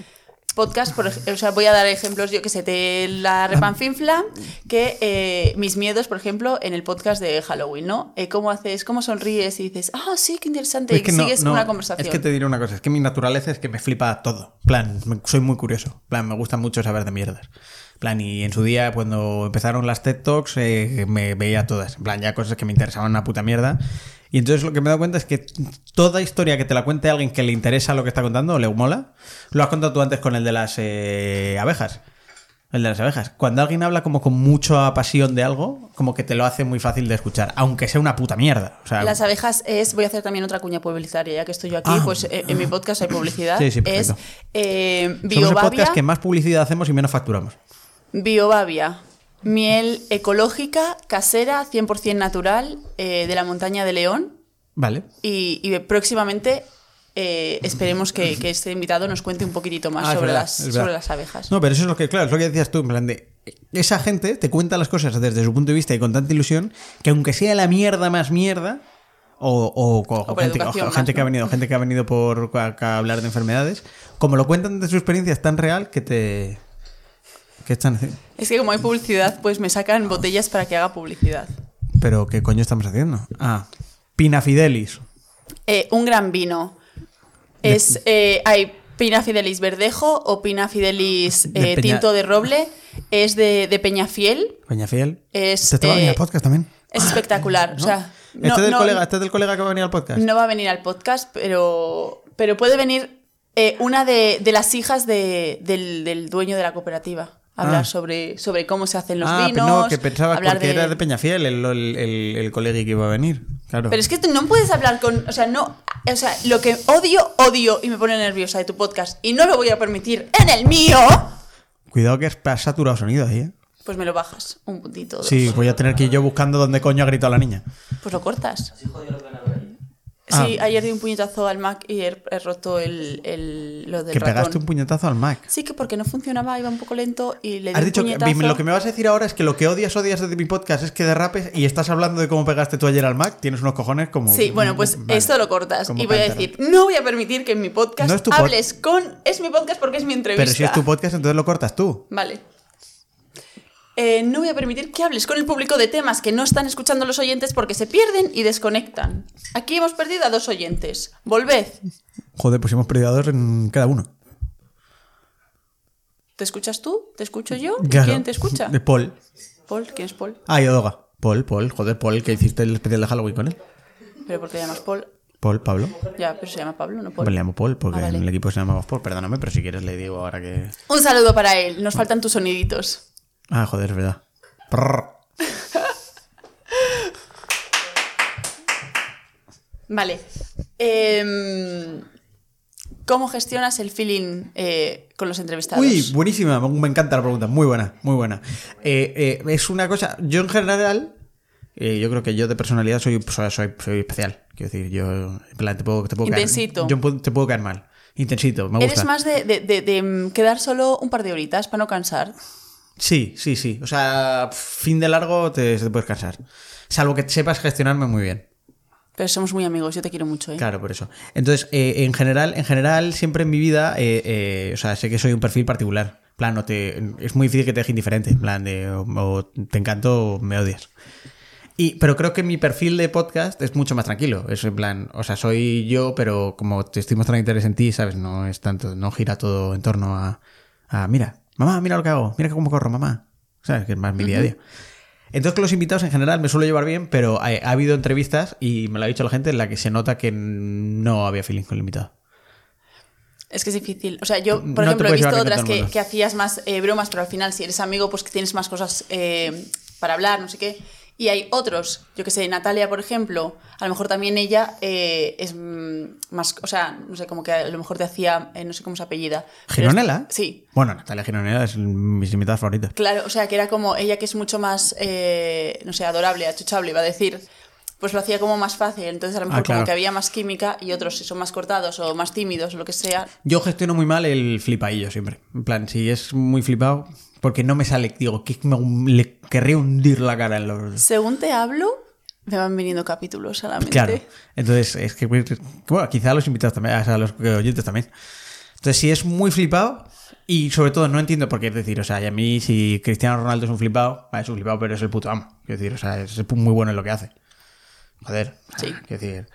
podcast, por o sea, voy a dar ejemplos, yo que sé, te la repanfinfla, que mis miedos, por ejemplo, en el podcast de Halloween, ¿no? ¿Cómo haces, cómo sonríes y dices, ah, sí, qué interesante, es y que no- sigues no, una conversación. Es que te diré una cosa, es que mi naturaleza es que me flipa todo. Plan, soy muy curioso. Plan, me gusta mucho saber de mierdas. Plan, y en su día, cuando empezaron las TED Talks, eh, me veía todas. Plan, ya cosas que me interesaban una puta mierda. Y entonces lo que me he dado cuenta es que toda historia que te la cuente alguien que le interesa lo que está contando o le mola, lo has contado tú antes con el de las eh, abejas. El de las abejas. Cuando alguien habla como con mucha pasión de algo, como que te lo hace muy fácil de escuchar, aunque sea una puta mierda. O sea, Las abejas es, voy a hacer también otra cuña publicitaria, ya que estoy yo aquí, Ah. pues eh, en mi podcast hay publicidad. Sí, sí, es eh, somos el podcast que más publicidad hacemos y menos facturamos. Biobabia, miel ecológica, casera, 100% natural, eh, de la montaña de León. Vale. Y, y próximamente eh, esperemos que, que este invitado nos cuente un poquitito más Ah, sobre, verdad, las, sobre abejas. No, pero eso es lo que, claro, es lo que decías tú, en plan de. Esa gente te cuenta las cosas desde su punto de vista y con tanta ilusión que aunque sea la mierda más mierda, o, o- o- o por gente, más, que ha venido, gente que ha venido por a- a hablar de enfermedades, como lo cuentan de su experiencia es tan real que te. que están. Es que como hay publicidad, pues me sacan botellas para que haga publicidad. Pero ¿qué coño estamos haciendo? Ah, Pina Fidelis. Eh, un gran vino. Es, eh, hay Pina Fidelis Verdejo o Pina Fidelis De eh, Peña- Tinto de Roble es de, de Peñafiel. Peñafiel. Es, Este va a venir al podcast también. es espectacular. O sea, no, este, del no- colega, este del colega que va a venir al podcast. no va a venir al podcast, pero, pero puede venir eh, una de, de las hijas de- del, del dueño de la cooperativa. a Hablar Ah. sobre, sobre cómo se hacen los ah, vinos. no, que pensaba porque de- era de Peñafiel el, el, el, el colega que iba a venir. Claro. Pero es que tú no puedes hablar con. O sea, no. O sea, lo que odio, odio y me pone nerviosa de tu podcast y no lo voy a permitir en el mío, Cuidado que has saturado sonido ahí, ¿eh? pues me lo bajas un puntito. dos. Sí, voy a tener que ir yo buscando dónde coño ha gritado la niña. Pues lo cortas. Así jodió el ordenador ahí. Sí, Ah. ayer di un puñetazo al Mac y he, he roto el, el- lo del que pegaste un puñetazo al Mac. Sí, que porque no funcionaba, iba un poco lento y le di Has un dicho que puñetazo. lo que me vas a decir ahora es que lo que odias, odias de mi podcast es que derrapes y estás hablando de cómo pegaste tú ayer al Mac. Tienes unos cojones como. Sí, bueno, pues Vale. esto lo cortas. Y voy a decir, no voy a permitir que en mi podcast No es tu pod- hables con... Es mi podcast porque es mi entrevista. Pero si es tu podcast, entonces lo cortas tú. Vale. Eh, no voy a permitir que hables con el público de temas que no están escuchando los oyentes porque se pierden y desconectan. Aquí hemos perdido a dos oyentes. Volved. Joder, pues hemos perdido a dos en cada uno. ¿Te escuchas tú? ¿Te escucho yo? ¿Y Claro. ¿Quién te escucha? De Paul. Paul. ¿Quién es Paul? Ah, y Odoga. Paul, Paul. Joder, Paul, que hiciste el especial de Halloween con él. ¿Pero por qué llamas Paul? Paul, Pablo. Ya, pero se llama Pablo, no Paul. Pues le llamo Paul porque Ah, vale. en el equipo se llamaba Paul. Perdóname, pero si quieres le digo ahora que. Un saludo para él. Nos faltan tus soniditos. Ah, joder, es verdad. Vale. Em, ¿Cómo gestionas el feeling eh, con los entrevistados? Uy, buenísima, me encanta la pregunta, muy buena, muy buena. Eh, eh, es una cosa, yo en general, yo creo que yo de personalidad soy, soy, soy, soy especial. Quiero decir, yo en plan, te puedo, te puedo Intensito. caer. Yo te puedo caer mal. Intensito, me gusta. ¿Eres más de, de- de- de, mm, quedar solo un par de horitas para no cansar? Sí, sí, sí. O sea, fin de largo te, te puedes cansar. Salvo que sepas gestionarme muy bien. Pero somos muy amigos, yo te quiero mucho. ¿eh? Claro, por eso. Entonces, eh, en general, en general, siempre en mi vida, eh, eh, o sea, sé que soy un perfil particular. Plan, no te, es muy difícil que te deje indiferente. En plan, de, o, o te encanto o me odias. Y, pero creo que mi perfil de podcast es mucho más tranquilo. Es en plan, o sea, soy yo, pero como te estoy mostrando interés en ti, ¿sabes? No es tanto, no gira todo en torno a, a mira, mamá, mira lo que hago, mira cómo corro, mamá. ¿Sabes? Que es más mi día a día. Entonces con los invitados en general me suelo llevar bien, pero ha, ha habido entrevistas, y me lo ha dicho la gente, en la que se nota que no había feeling con el invitado. Es que es difícil. O sea, yo, por No ejemplo, he visto otras que, que hacías más eh, bromas, pero al final, si eres amigo, pues que tienes más cosas eh, para hablar, no sé qué. Y hay otros, yo que sé, Natalia, por ejemplo, a lo mejor también ella eh, es mm, más, o sea, no sé, como que a lo mejor te hacía, eh, no sé cómo se apellida. es- ¿Gironela? Sí. Bueno, Natalia Gironela es mis invitados favoritos. Claro, o sea, que era como ella que es mucho más, eh, no sé, adorable, achuchable, iba a decir, pues lo hacía como más fácil. Entonces, a lo mejor Ah, claro. como que había más química y otros, si son más cortados o más tímidos o lo que sea, Yo gestiono muy mal el flipaillo siempre. En plan, si es muy flipado, porque no me sale, digo, que me, le querría hundir la cara en los... según te hablo, me van viniendo capítulos a la mente. Claro. Entonces, es que, bueno, quizá a los invitados también, o sea, a los oyentes también. Entonces, si es muy flipado, y sobre todo no entiendo por qué, es decir, o sea, y a mí, si Cristiano Ronaldo es un flipado, vale, es un flipado, pero es el puto amo. Quiero decir, o sea, es muy bueno en lo que hace. Joder. Sí. Quiero decir,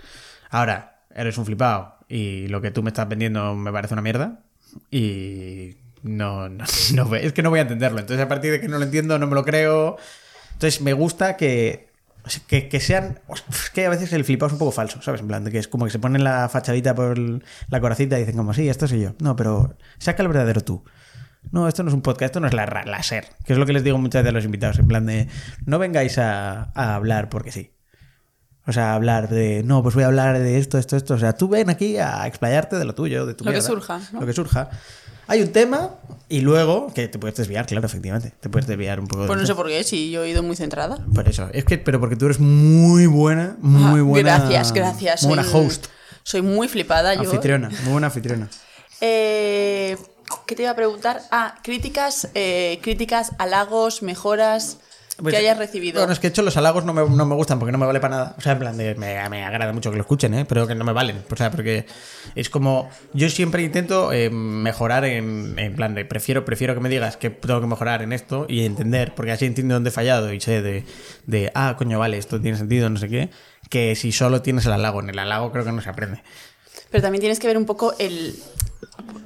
ahora, eres un flipado y lo que tú me estás vendiendo me parece una mierda, y no, no, no es que no voy a entenderlo. Entonces, a partir de que no lo entiendo, no me lo creo. Entonces, me gusta que, que, que sean. Es que a veces el flipado es un poco falso, ¿sabes? En plan, que es como que se ponen la fachadita por la coracita y dicen, como, sí, esto soy yo. No, pero saca el verdadero tú. No, esto no es un podcast, esto no es la, la ser. Que es lo que les digo muchas veces a los invitados. En plan de, no vengáis a hablar porque sí. O sea, hablar de, no, pues voy a hablar de esto, esto, esto. O sea, tú ven aquí a explayarte de lo tuyo, de tu Lo que surja, ¿no? Lo que surja. Hay un tema y luego, que te puedes desviar, claro, efectivamente. Te puedes desviar un poco. de Pues no sé por qué, si yo he ido muy centrada. Por eso. Es que, pero porque tú eres muy buena, muy Ah, buena. Gracias, gracias. Muy buena soy- host. Soy muy flipada yo. Anfitriona, muy buena anfitriona. Eh, ¿Qué te iba a preguntar? Ah, críticas, eh, críticas, halagos, mejoras Pues, que hayas recibido. Bueno, es que de hecho los halagos no me, no me gustan porque no me vale para nada. O sea, en plan de. Me, me agrada mucho que lo escuchen, ¿eh? Pero que no me valen. O sea, porque es como. Yo siempre intento eh, mejorar en, en plan de. Prefiero, prefiero que me digas que tengo que mejorar en esto y entender, porque así entiendo dónde he fallado y sé de. de ah, coño, vale, esto tiene sentido, no sé qué. Que si solo tienes el halago. En el halago creo que no se aprende. Pero también tienes que ver un poco el...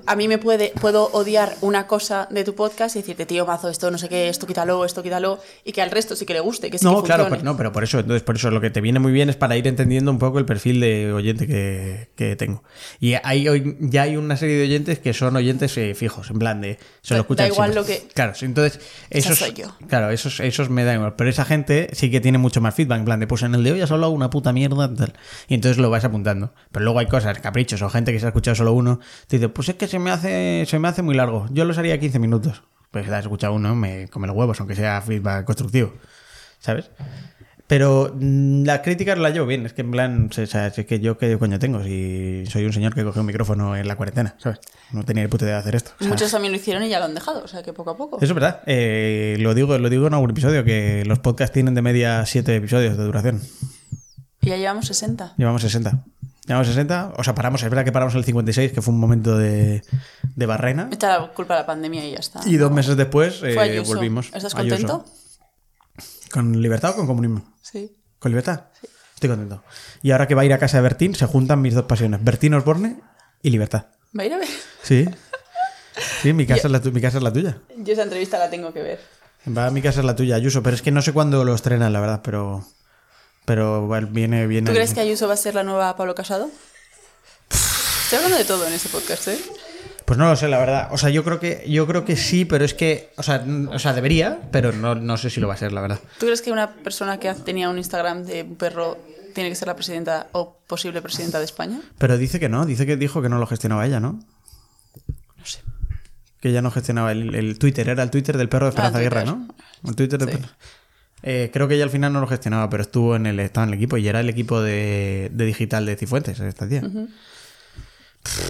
a mí me puede, puedo odiar una cosa de tu podcast y decirte, tío, mazo, esto no sé qué, esto quítalo, esto quítalo, y que al resto sí que le guste, que sí No, que claro, pero, no, pero por eso, entonces por eso lo que te viene muy bien es para ir entendiendo un poco el perfil de oyente que, que tengo. Y hay, hoy- ya hay una serie de oyentes que son oyentes eh, fijos, en plan de se Da- lo escuchan da igual siempre. lo que- Claro, entonces esos soy yo. Claro, esos, esos me dan igual, pero esa gente sí que tiene mucho más feedback, en plan de pues en el de hoy has hablado una puta mierda tal. Y entonces lo vas apuntando. Pero luego hay cosas, caprichos o gente que se ha escuchado solo uno, te "Pues es que se me hace se me hace muy largo. Yo los haría 15 minutos." Pues te has escuchado uno, me come los huevos, aunque sea feedback constructivo. ¿sabes? Pero mm, las críticas las llevo bien, es que en plan, o sea, es que yo qué coño tengo si soy un señor que cogió un micrófono en la cuarentena, ¿sabes? No tenía ni puta idea de hacer esto. o sea, Muchos también lo hicieron y ya lo han dejado, o sea que poco a poco. Eso es verdad, eh, lo, digo, lo digo en algún episodio, que los podcasts tienen de media 7 episodios de duración. Y ya llevamos 60. Llevamos 60. Llevamos 60, o sea, paramos, es verdad que paramos el 56, que fue un momento de, de barrena. Echa la culpa a la pandemia y ya está. Y dos meses después eh, volvimos. ¿Estás contento? ¿Con libertad o con comunismo? Sí. ¿Con libertad? Estoy contento. Y ahora que va a ir a casa de Bertín, se juntan mis dos pasiones: Bertín Osborne y libertad. ¿Va a ir a ver? Sí. Sí, mi casa, es la tu- mi casa es la tuya. Yo esa entrevista la tengo que ver. Va, mi casa es la tuya, Ayuso. Pero es que no sé cuándo lo estrenan, la verdad, pero. Pero viene, viene. ¿Tú crees que Ayuso va a ser la nueva Pablo Casado? Estoy hablando de todo en este podcast, ¿eh? Pues no lo sé, la verdad. O sea, yo creo que, yo creo que sí, pero es que. O sea, o sea debería, pero no, no sé si lo va a ser, la verdad. ¿Tú crees que una persona que tenía un Instagram de un perro tiene que ser la presidenta o posible presidenta de España? Pero dice que no, dice que dijo que no lo gestionaba ella, ¿no? No sé. Que ella no gestionaba el, el Twitter, era el Twitter del perro de Esperanza Ah, Guerra, Twitter. ¿no? El Twitter del Sí. perro. Eh, creo que ella al final no lo gestionaba, pero estuvo en el, estaba en el equipo y era el equipo de, de digital de Cifuentes, esta tía.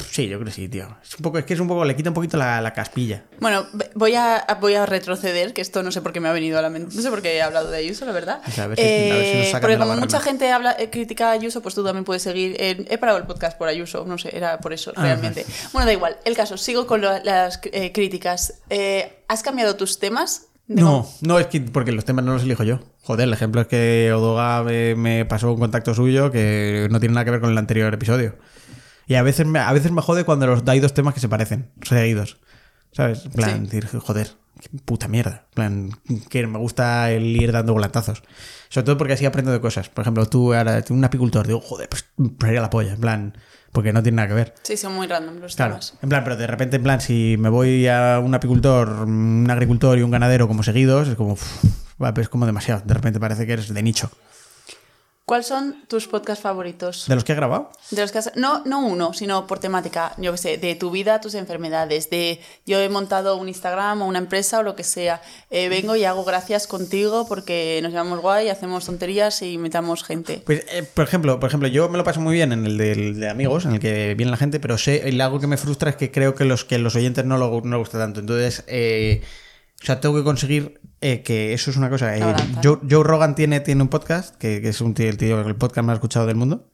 Sí, yo creo que sí, tío. Es un poco, es que es un poco, le quita un poquito la, la caspilla. Bueno, voy a, voy a retroceder, que esto no sé por qué me ha venido a la mente. No sé por qué he hablado de Ayuso, la verdad. O sea, a ver si- a ver si nos Eh, sacan porque como mucha gente habla, eh, critica a Ayuso, pues tú también puedes seguir. eh, he parado el podcast por Ayuso, no sé, era por eso, Ah, realmente. Bueno, da igual. El caso, sigo con lo- las eh, críticas. Eh, ¿Has cambiado tus temas? No, no, es que porque los temas no los elijo yo. Joder, el ejemplo es que Odoga me, me pasó un contacto suyo que no tiene nada que ver con el anterior episodio. Y a veces me, a veces me jode cuando los, hay dos temas que se parecen, seguidos. ¿Sabes? En plan, Sí. decir, joder, qué puta mierda. En plan, que me gusta el ir dando volantazos. Sobre todo porque así aprendo de cosas. Por ejemplo, tú ahora, un apicultor, digo, joder, pues sería la polla. En plan, porque no tiene nada que ver. Sí, son muy random los Claro, temas. en plan, pero de repente, en plan, si me voy a un apicultor, un agricultor y un ganadero como seguidos, es como, uf, va, pues es como demasiado. De repente parece que eres de nicho. ¿Cuáles son tus podcasts favoritos? ¿De los que he grabado? De los que has- no, no uno, sino por temática, yo que sé, de tu vida, tus enfermedades, de yo he montado un Instagram o una empresa o lo que sea, Eh, vengo y hago gracias contigo porque nos llevamos guay, hacemos tonterías y metamos gente. Pues, eh, por ejemplo, por ejemplo, yo me lo paso muy bien en el del- de, amigos, en el que viene la gente, pero sé, algo que me frustra es que creo que los que los oyentes no lo no les gusta tanto. Entonces, eh, o sea, tengo que conseguir eh, que eso es una cosa. eh. Joe, Joe Rogan tiene, tiene un podcast, que, que es un tío, el tío, el podcast más escuchado del mundo.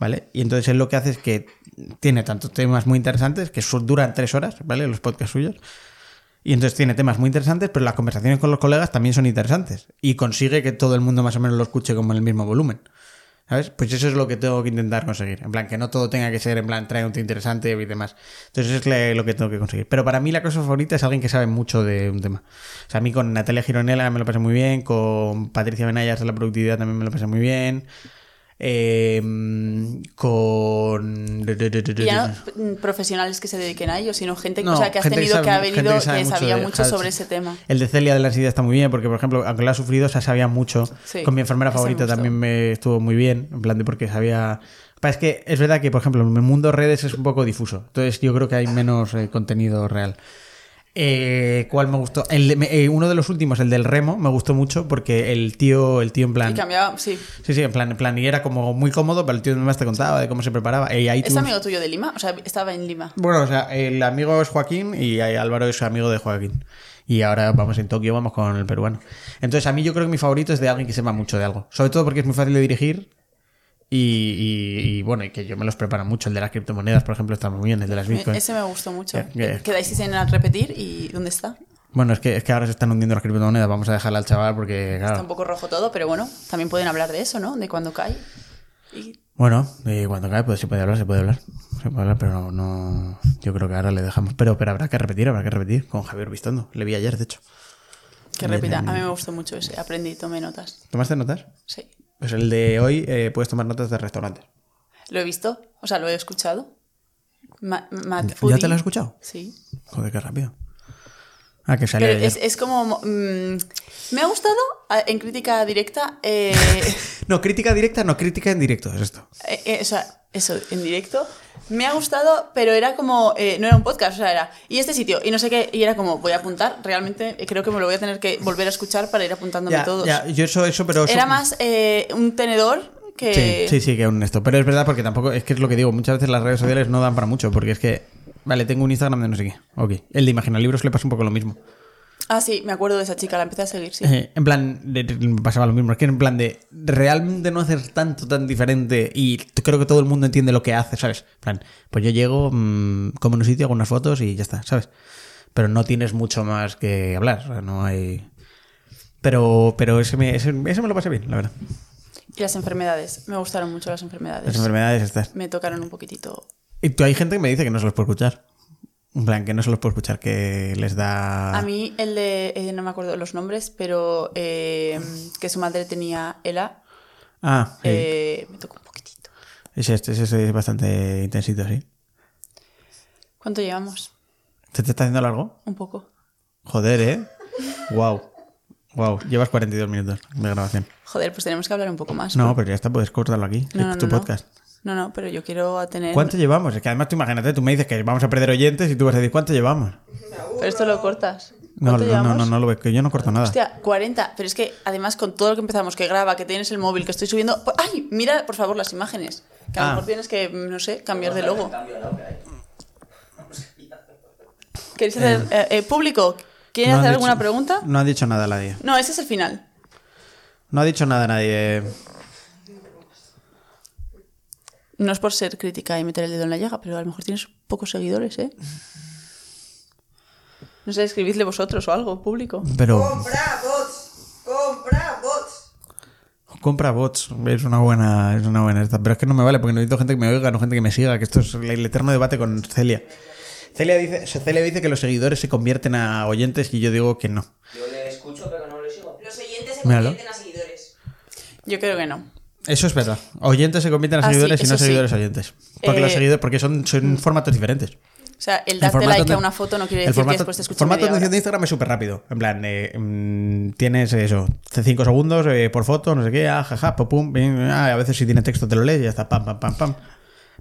¿Vale? Y entonces él lo que hace es que tiene tantos temas muy interesantes que duran tres horas, ¿vale? Los podcasts suyos. Y entonces tiene temas muy interesantes, pero las conversaciones con los colegas también son interesantes. Y consigue que todo el mundo más o menos lo escuche como en el mismo volumen. ¿Sabes? Pues eso es lo que tengo que intentar conseguir. En plan, que no todo tenga que ser, en plan, trae un tío interesante y demás. Entonces eso es lo que tengo que conseguir. Pero para mí la cosa favorita es alguien que sabe mucho de un tema. O sea, a mí con Natalia Gironella me lo pasé muy bien, con Patricia Benayas de la productividad también me lo pasé muy bien. Eh, con... Ya no mm, profesionales que se dediquen a ello, sino gente No, o sea, que has gente que tenido sabe que ha venido que que, sabe mucho sabía de mucho sobre ese tema. El de Celia de la ansiedad está muy bien, porque por ejemplo, aunque lo ha sufrido, o sabía mucho. Sí, Con mi enfermera me favorita también me estuvo muy bien, en plan de porque sabía... Es que es verdad que, por ejemplo, en el mundo redes es un poco difuso. Entonces yo creo que hay menos eh, contenido real. Eh, ¿Cuál me gustó? El eh, uno de los últimos, el del remo, me gustó mucho porque el tío, el tío en plan... Y cambiaba, sí. Sí, sí, en plan, en plan, y era como muy cómodo, pero el tío además te contaba de cómo se preparaba. ¿Es tú- amigo tuyo de Lima? O sea, estaba en Lima. bueno, o sea, el amigo es Joaquín y Álvaro es amigo de Joaquín. Y ahora vamos en Tokio, vamos con el peruano. Entonces, a mí yo creo que mi favorito es de alguien que sepa mucho de algo. Sobre todo porque es muy fácil de dirigir. Y, y- y, bueno, y que yo me los preparo mucho. El de las criptomonedas, por ejemplo, está muy bien. El de las bitcoins. Ese me gustó mucho. Ya, ya. ¿Quedáis en repetir? ¿Y dónde está? Bueno, es que, es que ahora se están hundiendo las criptomonedas. Vamos a dejarle al chaval porque, Está un poco rojo todo, pero bueno, también pueden hablar de eso, ¿no? De cuando cae. Y Bueno, eh, cuando cae, pues se puede hablar, se puede hablar. Se puede hablar, pero no. no- yo creo que ahora le dejamos. Pero, pero habrá que repetir, habrá que repetir. Con Javier Vistondo. Le vi ayer, de hecho. Que repita. A mí me gustó mucho ese. Aprendí, tomé notas. ¿Tomaste notas? Sí. Pues el de hoy eh, puedes tomar notas de restaurantes. ¿Lo he visto? O sea, lo he escuchado. Ma- Matt ¿Ya te lo has escuchado? Sí. Joder, qué rápido. Ah, que salió Pero es, es como... mm, me ha gustado en crítica directa... eh, No, crítica directa, no, crítica en directo, es esto. eh, eh, o sea, eso, en directo. Me ha gustado, pero era como... eh, no era un podcast, o sea, era... Y este sitio, y no sé qué, y era como, voy a apuntar. Realmente eh, creo que me lo voy a tener que volver a escuchar para ir apuntándome Ya, todos. ya, yo eso, eso, pero eso- Era más eh, un tenedor que... Sí, sí, sí, que un esto. Pero es verdad porque tampoco, es que es lo que digo, muchas veces las redes sociales no dan para mucho, porque es que, vale, tengo un Instagram de no sé qué. Ok. El de Imaginalibros le pasa un poco lo mismo. Ah, sí, me acuerdo de esa chica, la empecé a seguir, sí. Eh, en plan, de- me pasaba lo mismo. Es que en plan de realmente no hacer tanto, tan diferente y creo que todo el mundo entiende lo que hace, ¿sabes? En plan, pues yo llego, mm, como en un sitio, hago unas fotos y ya está, ¿sabes? Pero no tienes mucho más que hablar, o sea, no hay... Pero, pero ese, me, ese, ese me lo pasé bien, la verdad. Y las enfermedades, me gustaron mucho las enfermedades. Las enfermedades estas. Me tocaron un poquitito. Y tú hay gente que me dice que no se los puede escuchar. En plan, que no se los puede escuchar, que les da... A mí el de, eh, no me acuerdo los nombres, pero eh, que su madre tenía ELA, Ah, sí. eh, me tocó un poquitito. Ese, este, es bastante intensito, sí. ¿Cuánto llevamos? ¿Se te está haciendo largo? Un poco. Joder, ¿eh? Wow. Wow. Llevas 42 minutos de grabación. Joder, pues tenemos que hablar un poco más. No, pero ya está, puedes cortarlo aquí. No, no, es tu no. podcast. No, no, pero yo quiero tener... ¿Cuánto llevamos? Es que además tú imagínate, tú me dices que vamos a perder oyentes y tú vas a decir, ¿cuánto llevamos? Pero esto lo cortas. No, ¿Cuánto no, no, no, no lo ves, que yo no corto nada. Hostia, 40. Pero es que además con todo lo que empezamos, que graba, que tienes el móvil, que estoy subiendo... ¡Ay! Mira, por favor, las imágenes. Que a lo Ah. mejor tienes que, no sé, cambiar de logo. ¿Queréis hacer... eh, eh, público, ¿quieren hacer alguna pregunta? No ha dicho nada nadie. No, ese es el final. No ha dicho nada nadie. No es por ser crítica y meter el dedo en la llaga, pero a lo mejor tienes pocos seguidores, ¿eh? No sé, escribidle vosotros o algo, público. Pero Compra bots. Compra bots. compra bots. Es una buena, es una buena esta. Pero es que no me vale porque necesito gente que me oiga, no gente que me siga. Que esto es el eterno debate con Celia. Celia dice, Celia dice que los seguidores se convierten a oyentes y yo digo que no. Yo le escucho, pero no le sigo. Los oyentes se Míralo. convierten a seguidores. Yo creo que no. Eso es verdad. Oyentes se convierten a Ah, sí, seguidores y no sí. seguidores oyentes. Porque Eh, los seguidores, porque son, son formatos diferentes. O sea, el El darte like de- a una foto no quiere el decir formato, que después te escuches formato de media hora. Instagram es súper rápido. En plan, eh, mm, tienes eso, 5 segundos eh, por foto, no sé qué, ah, jaja, pum, pum, ah, a veces si tiene texto te lo lees y ya está, pam, pam, pam, pam.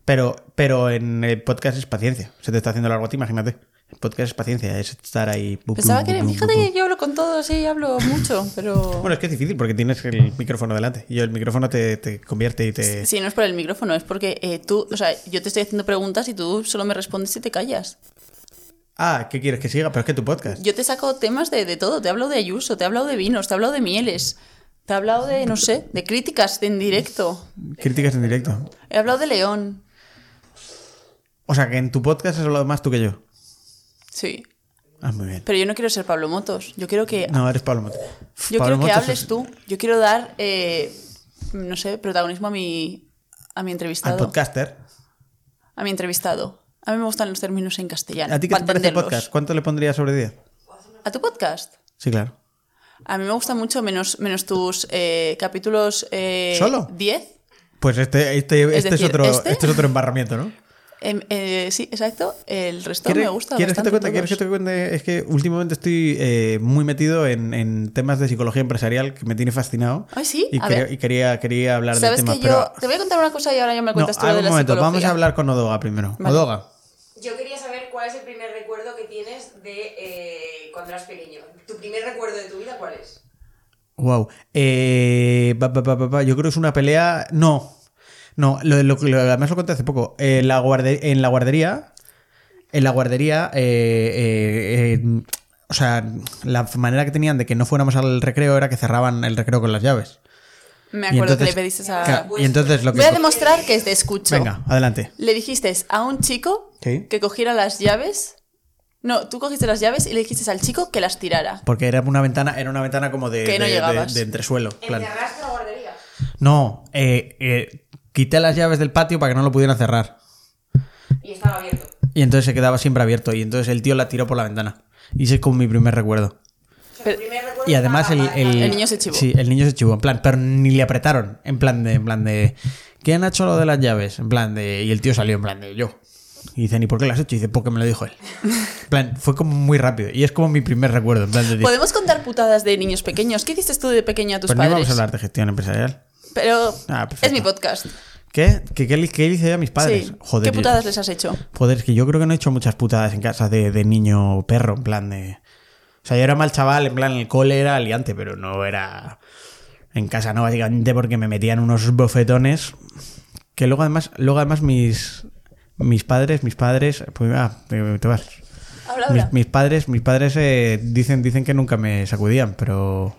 Pero, pero en el podcast es paciencia. Se te está haciendo largo a ti, imagínate. El podcast es paciencia, es estar ahí. Pensaba que, fíjate que yo hablo con todos y hablo mucho, pero... Bueno, es que es difícil porque tienes el micrófono delante. Y el micrófono te, te convierte y te. Sí, no es por el micrófono, es porque eh, tú, o sea, yo te estoy haciendo preguntas y tú solo me respondes y te callas. Ah, ¿qué quieres que siga? Pero es que tu podcast. Yo te saco temas de, de todo, te he hablado de Ayuso, te he hablado de vinos, te he hablado de mieles, te he hablado de, no sé, de críticas en directo, Críticas en directo. he hablado de León, O sea, que en tu podcast has hablado más tú que yo. Sí. Ah, muy bien. Pero yo no quiero ser Pablo Motos, yo quiero que No, eres Pablo Motos. Yo Pablo quiero que hables es- tú. Yo quiero dar, eh, no sé, protagonismo a mi, a mi Al entrevistado. podcaster. A mi entrevistado. A mí me gustan los términos en castellano. ¿A ti qué te parece el podcast? ¿Cuánto le pondrías sobre 10? ¿A tu podcast? Sí, claro. A mí me gusta mucho menos, menos tus eh, capítulos... eh, ¿Solo? 10. Pues este, este, este, es otro, ¿este? este es otro embarramiento, ¿no? Em, eh, sí, exacto. El resto ¿Quieres, me gusta ¿quieres que te cuente? ¿Quieres que todos. te cuente? Es que últimamente estoy eh, muy metido en, en temas de psicología empresarial que me tiene fascinado. Ay, sí, Y, a quería, ver. y quería, quería hablar del ¿Sabes tema. que pero... Te voy a contar una cosa y ahora ya me No, cuentas tú de la un momento, vamos a hablar con Odoga primero. Vale. Odoga, Yo quería saber cuál es el primer recuerdo que tienes de eh, cuando eras pequeño. ¿Tu primer recuerdo de tu vida cuál es? wow. Eh, yo creo que es una pelea. No, no, lo, lo- lo- además lo conté hace poco. Eh, la guarde- en la guardería, en la guardería, eh, eh, eh, o sea, la manera que tenían de que no fuéramos al recreo era que cerraban el recreo con las llaves. Me acuerdo entonces- que le pediste a... Claro, y entonces lo que. Voy a demostrar que te escucho. Venga, adelante. Le dijiste a un chico Sí. que cogiera las llaves. No, tú cogiste las llaves y le dijiste al chico que las tirara. Porque era una ventana, era una ventana como de, Que no de- de- llegabas. de entresuelo. plan. ¿Encerraste la guardería? No, eh, eh, quité las llaves del patio para que no lo pudieran cerrar. Y estaba abierto. Y entonces se quedaba siempre abierto. Y entonces el tío la tiró por la ventana. Y ese es como mi primer recuerdo. Pero- Primer recuerdo Y además el, el, El niño se chivó. Sí, el niño se chivó, en plan, pero ni le apretaron. En plan de, en plan de. ¿Quién ha hecho lo de las llaves? En plan de. Y el tío salió en plan de yo. Y dicen, ¿y por qué lo has hecho? Y dice, porque me lo dijo él. En plan, fue como muy rápido. Y es como mi primer recuerdo. En plan de ¿Podemos contar putadas de niños pequeños? ¿Qué hiciste tú de pequeño a tus no padres? vamos a hablar de gestión empresarial. Pero Ah, es mi podcast. ¿Qué? ¿Qué, qué, le- qué hice yo a mis padres? Sí. Joder. ¿Qué yo- putadas les has hecho? Joder, es que yo creo que no he hecho muchas putadas en casa de, de niño perro, en plan de. O sea, yo era mal chaval, en plan, el cole era aliante, pero no era. En casa no, básicamente porque me metían unos bofetones. Que luego además, luego además mis. Mis padres, mis padres. Pues, ah, te vas. Habla Mis, ahora. mis padres, mis padres eh, dicen, dicen que nunca me sacudían, pero.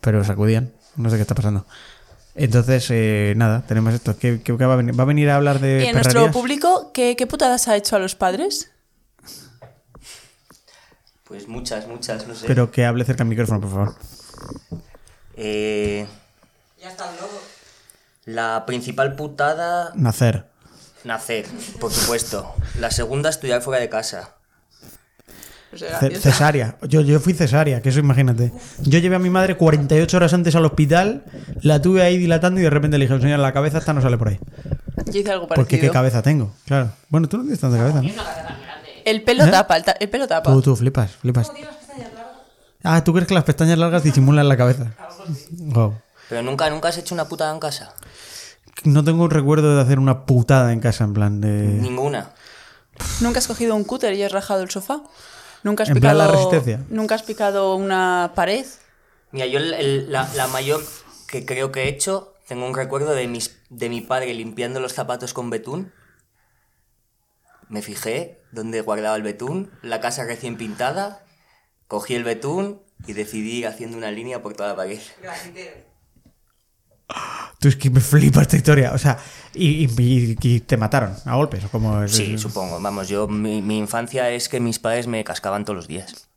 Pero sacudían. No sé qué está pasando. Entonces, eh, nada, tenemos esto. ¿Qué, qué- qué va, a venir? ¿Va a venir a hablar de. ¿Y en nuestro público qué, qué putadas ha hecho a los padres? Pues muchas, muchas, no sé. Pero que hable cerca del micrófono, por favor. Eh, Ya está el logo. la principal putada, Nacer. nacer, por supuesto. La segunda, estudiar fuera de casa. O sea, Ce- cesárea. Yo, yo fui cesárea, que eso imagínate. Yo llevé a mi madre 48 horas antes al hospital, la tuve ahí dilatando y de repente le dije, señor, la cabeza esta no sale por ahí. yo hice algo parecido. Porque qué cabeza tengo, claro. Bueno, tú no tienes tanta cabeza, ¿no? El pelo ¿Eh? tapa, el, ta- el pelo tapa. Tú, tú, flipas, flipas. Ah, ¿tú crees que las pestañas largas disimulan la cabeza? Wow. Pero nunca, nunca has hecho una putada en casa. No tengo un recuerdo de hacer una putada en casa, en plan de... Ninguna. ¿Nunca has cogido un cúter y has rajado el sofá? ¿Nunca has En picado, plan la resistencia. ¿Nunca has picado una pared? Mira, yo el- el- la, la mayor que creo que he hecho, tengo un recuerdo de, mis, de mi padre limpiando los zapatos con betún. Me fijé dónde guardaba el betún, la casa recién pintada, cogí el betún y decidí ir haciendo una línea por toda la pared. Grafitero. Tú es que me flipa esta historia. O sea, y, y- te mataron a golpes, o como... es- Sí, supongo. Vamos, yo, mi, mi infancia es que mis padres me cascaban todos los días.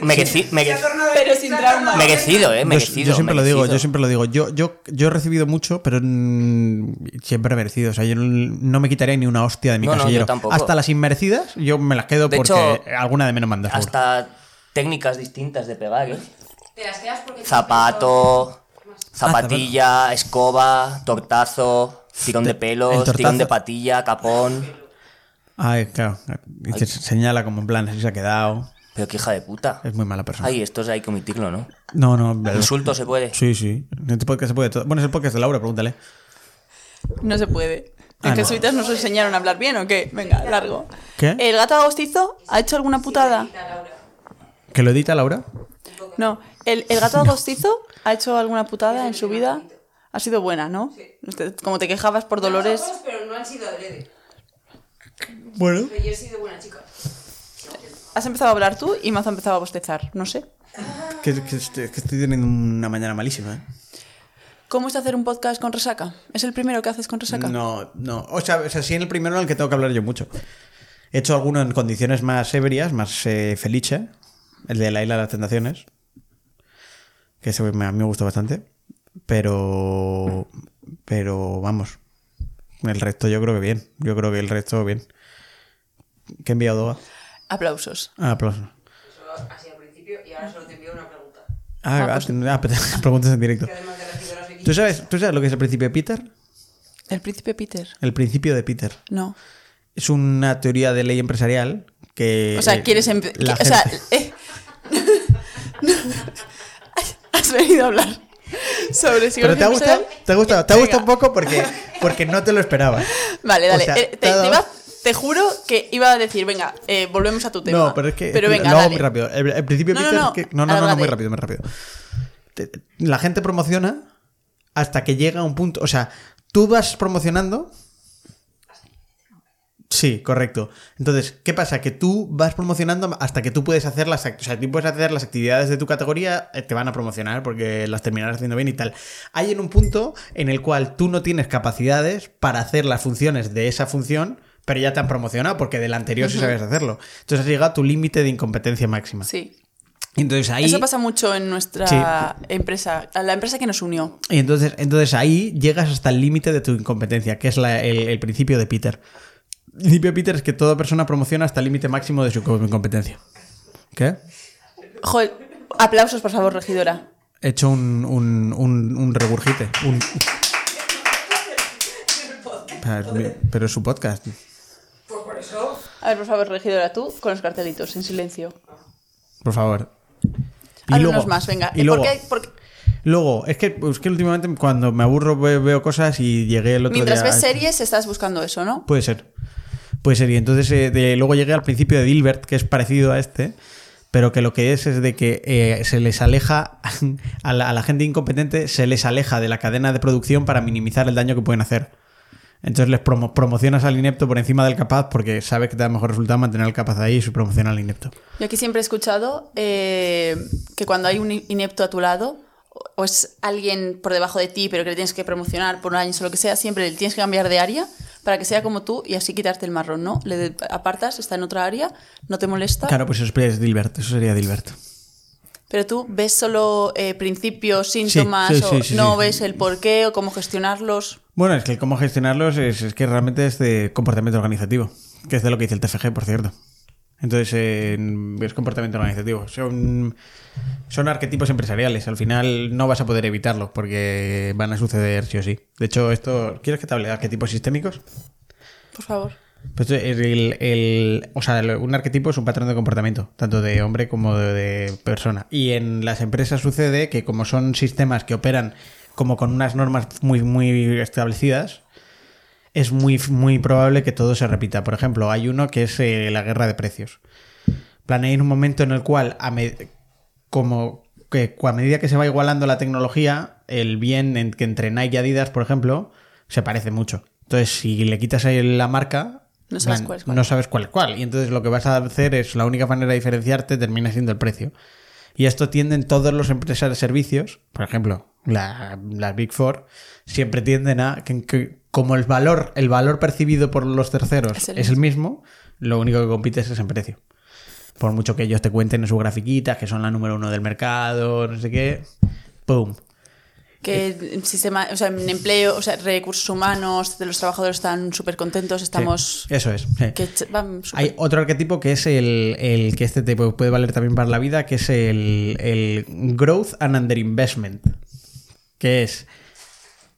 Mereci- mere- Se ha tornado- Pero se sin ha trauma. tornado- merecido, eh, Yo, merecido. yo siempre lo digo, merecido. yo siempre lo digo. Yo, yo, yo he recibido mucho, pero mm, siempre merecido. O sea, yo no me quitaría ni una hostia de mi No, casillero. Hasta las inmerecidas, yo me las quedo De porque hecho, alguna de menos manda. seguro. Hasta técnicas distintas de pegar, ¿eh? Te las quedas porque... Zapato, zapatilla, escoba, tortazo, tirón de El pelos, tirón de patilla, capón. Ay, claro. Y te señala como en plan, así se ha quedado. Pero qué hija de puta. Es muy mala persona. Ay, estos hay que omitirlo, ¿no? No, no. pero- Insulto se puede. Sí, sí. En este podcast se puede todo. Bueno, es el podcast de Laura, pregúntale. No se puede. Ah, ¿En no. jesuitas nos enseñaron a hablar bien o qué? Venga, largo. ¿Qué? ¿El gato agostizo ha hecho alguna putada? ¿Que lo edita Laura? No. ¿El, el gato agostizo ha hecho alguna putada en su vida? Ha sido buena, ¿no? Como te quejabas por Dolores. Pero no han sido adrede. Bueno. Pero yo he sido buena chica. Has empezado a hablar tú y Mazo ha empezado a bostezar, no sé. Que, que estoy, que estoy teniendo una mañana malísima, ¿eh? ¿Cómo es hacer un podcast con resaca? ¿Es el primero que haces con resaca? No, no. O sea, o sea, sí en el primero en el que tengo que hablar yo mucho. He hecho alguno en condiciones más ebrias, más eh, felice. El de la isla de las tentaciones. Que ese me, a mí me gustó bastante. Pero. Pero vamos. El resto yo creo que bien. Yo creo que el resto bien. ¿Qué he enviado? Aplausos. Ah, aplausos. Eso así al principio y ahora solo te envío una pregunta. Ah, Ah, ah, pues- ah, preguntas en directo. ¿Tú sabes, ¿Tú sabes lo que es el principio de Peter? ¿El príncipe Peter? El principio de Peter. No. Es una teoría de ley empresarial que. O sea, quieres... la O sea, eh, has venido a hablar sobre psicología ¿Pero te ha gustado? ¿Te ha gustado? Te ha gustado un poco porque, porque no te lo esperabas. Vale, O dale. sea, Eh, te, te ha te dado- iba- te juro que iba a decir, venga, eh, volvemos a tu tema. No, pero es que Pero venga, lo hago dale. muy rápido. El, principio No, no, Peter no. es que. No, no, no, no, muy rápido, muy rápido. La gente promociona hasta que llega a un punto. O sea, tú vas promocionando. Sí, correcto. Entonces, ¿qué pasa? Que tú vas promocionando hasta que tú puedes hacer las, o sea, tú puedes hacer las actividades de tu categoría, eh, te van a promocionar porque las terminarás haciendo bien y tal. Hay en un punto en el cual tú no tienes capacidades para hacer las funciones de esa función, pero ya te han promocionado porque del anterior sí sabes hacerlo. Entonces has llegado a tu límite de incompetencia máxima. Sí. Entonces ahí Eso pasa mucho en nuestra Sí. empresa, la empresa que nos unió. Y entonces, entonces ahí llegas hasta el límite de tu incompetencia, que es la- el, el principio de Peter. De Peter es que toda persona promociona hasta el límite máximo de su co- competencia. ¿Qué? Joder, aplausos, por favor, regidora. He hecho un, un, un, un regurgite. Un... Pero es su podcast. Pues por eso. A ver, por favor, regidora, tú con los cartelitos, en silencio. Por favor. Y luego- más, venga. Y ¿Por luego, qué- por qué- luego, es que, es que últimamente cuando me aburro ve- veo cosas y llegué el otro Mientras día... ves series, estás buscando eso, ¿no? Puede ser. Puede ser. Y entonces eh, luego llegué al principio de Dilbert, que es parecido a este, pero que lo que es es de que eh, se les aleja, a la, gente incompetente se les aleja de la cadena de producción para minimizar el daño que pueden hacer. Entonces les promo- promocionas al inepto por encima del capaz porque sabes que te da mejor resultado mantener al capaz ahí y su promoción al inepto. Yo aquí siempre he escuchado eh, que cuando hay un inepto a tu lado, o- es alguien por debajo de ti, pero que le tienes que promocionar por un año o lo que sea, siempre le tienes que cambiar de área para que sea como tú y así quitarte el marrón, ¿no? Le apartas, está en otra área, no te molesta, Claro, pues eso es Dilbert, eso sería Dilbert. pero tú ves solo eh, principios, síntomas, sí, o sí, no ves el porqué o cómo gestionarlos. Bueno, es que cómo gestionarlos es, es que realmente es de comportamiento organizativo, que es de lo que dice el TFG, por cierto. Entonces, eh, es comportamiento organizativo. Son, son arquetipos empresariales. Al final no vas a poder evitarlo porque van a suceder sí o sí. De hecho, esto. ¿Quieres que te hable de arquetipos sistémicos? Por favor. Pues el, el- o sea, un arquetipo es un patrón de comportamiento, tanto de hombre como de, de persona. Y en las empresas sucede que como son sistemas que operan como con unas normas muy, muy establecidas, es muy, muy probable que todo se repita. Por ejemplo, hay uno que es eh, la guerra de precios. Planeáis un momento en el cual, a como que a medida que se va igualando la tecnología, el bien en, que entre Nike y Adidas, por ejemplo, se parece mucho. Entonces, si le quitas ahí la marca, No sabes plan, cuál es cuál. no sabes cuál es cuál. Y entonces lo que vas a hacer es la única manera de diferenciarte termina siendo el precio. Y esto tienden todos los empresas de servicios, por ejemplo, la- las Big Four, siempre tienden a que, que como el valor, el valor percibido por los terceros Es es el mismo, lo único que compites es en precio. Por mucho que ellos te cuenten en sus grafiquitas que son la número uno del mercado, no sé qué, ¡pum! Que en sistema, o sea, en empleo, o sea, recursos humanos, de los trabajadores están súper contentos, estamos... Sí, eso es. sí. que ch- van súper- Hay otro arquetipo que es el, el que este te pu- puede valer también para la vida, que es el, el growth and underinvestment. Que es,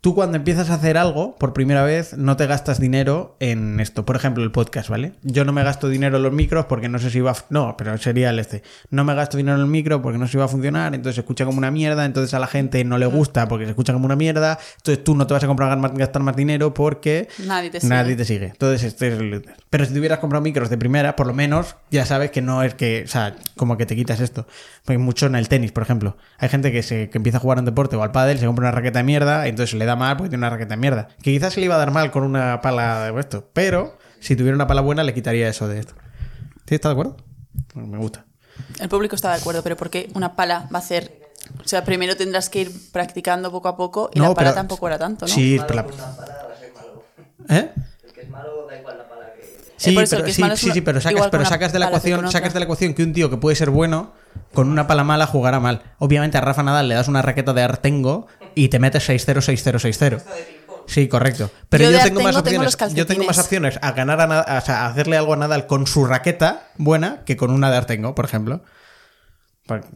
tú cuando empiezas a hacer algo por primera vez, no te gastas dinero en esto. Por ejemplo, el podcast, ¿vale? Yo no me gasto dinero en los micros porque no sé si va a... No, pero sería el este. No me gasto dinero en el micro porque no sé si va a funcionar, entonces se escucha como una mierda, entonces a la gente no le gusta porque se escucha como una mierda, entonces tú no te vas a comprar más- gastar más dinero porque Nadie te sigue. nadie te sigue. Entonces, este es el... Pero si te hubieras comprado micros de primera, por lo menos ya sabes que no es que, o sea, como que te quitas esto. Porque mucho en el tenis, por ejemplo. Hay gente que, se, que empieza a jugar un deporte o al pádel, se compra una raqueta de mierda, y entonces le da mal porque tiene una raqueta de mierda. Que quizás se le iba a dar mal con una pala de esto, pero si tuviera una pala buena le quitaría eso de esto. ¿Sí? ¿Estás de acuerdo? Pues me gusta. El público está de acuerdo, pero ¿por qué una pala va a hacer...? O sea, primero tendrás que ir practicando poco a poco y la pala tampoco era tanto, ¿no? Sí, pero la- ¿Eh? El que es malo da igual la pala. Sí, eso, pero, sí, sí, pero sacas, pero sacas de la ecuación, sacas de la ecuación que un tío que puede ser bueno con una pala mala jugará mal. Obviamente a Rafa Nadal le das una raqueta de Artengo y te metes 6-0, 6-0, 6-0. Sí, correcto. Pero Yo tengo más tengo opciones. yo tengo más opciones a ganar a, Nadal- o sea, a hacerle algo a Nadal con su raqueta buena que con una de Artengo, por ejemplo.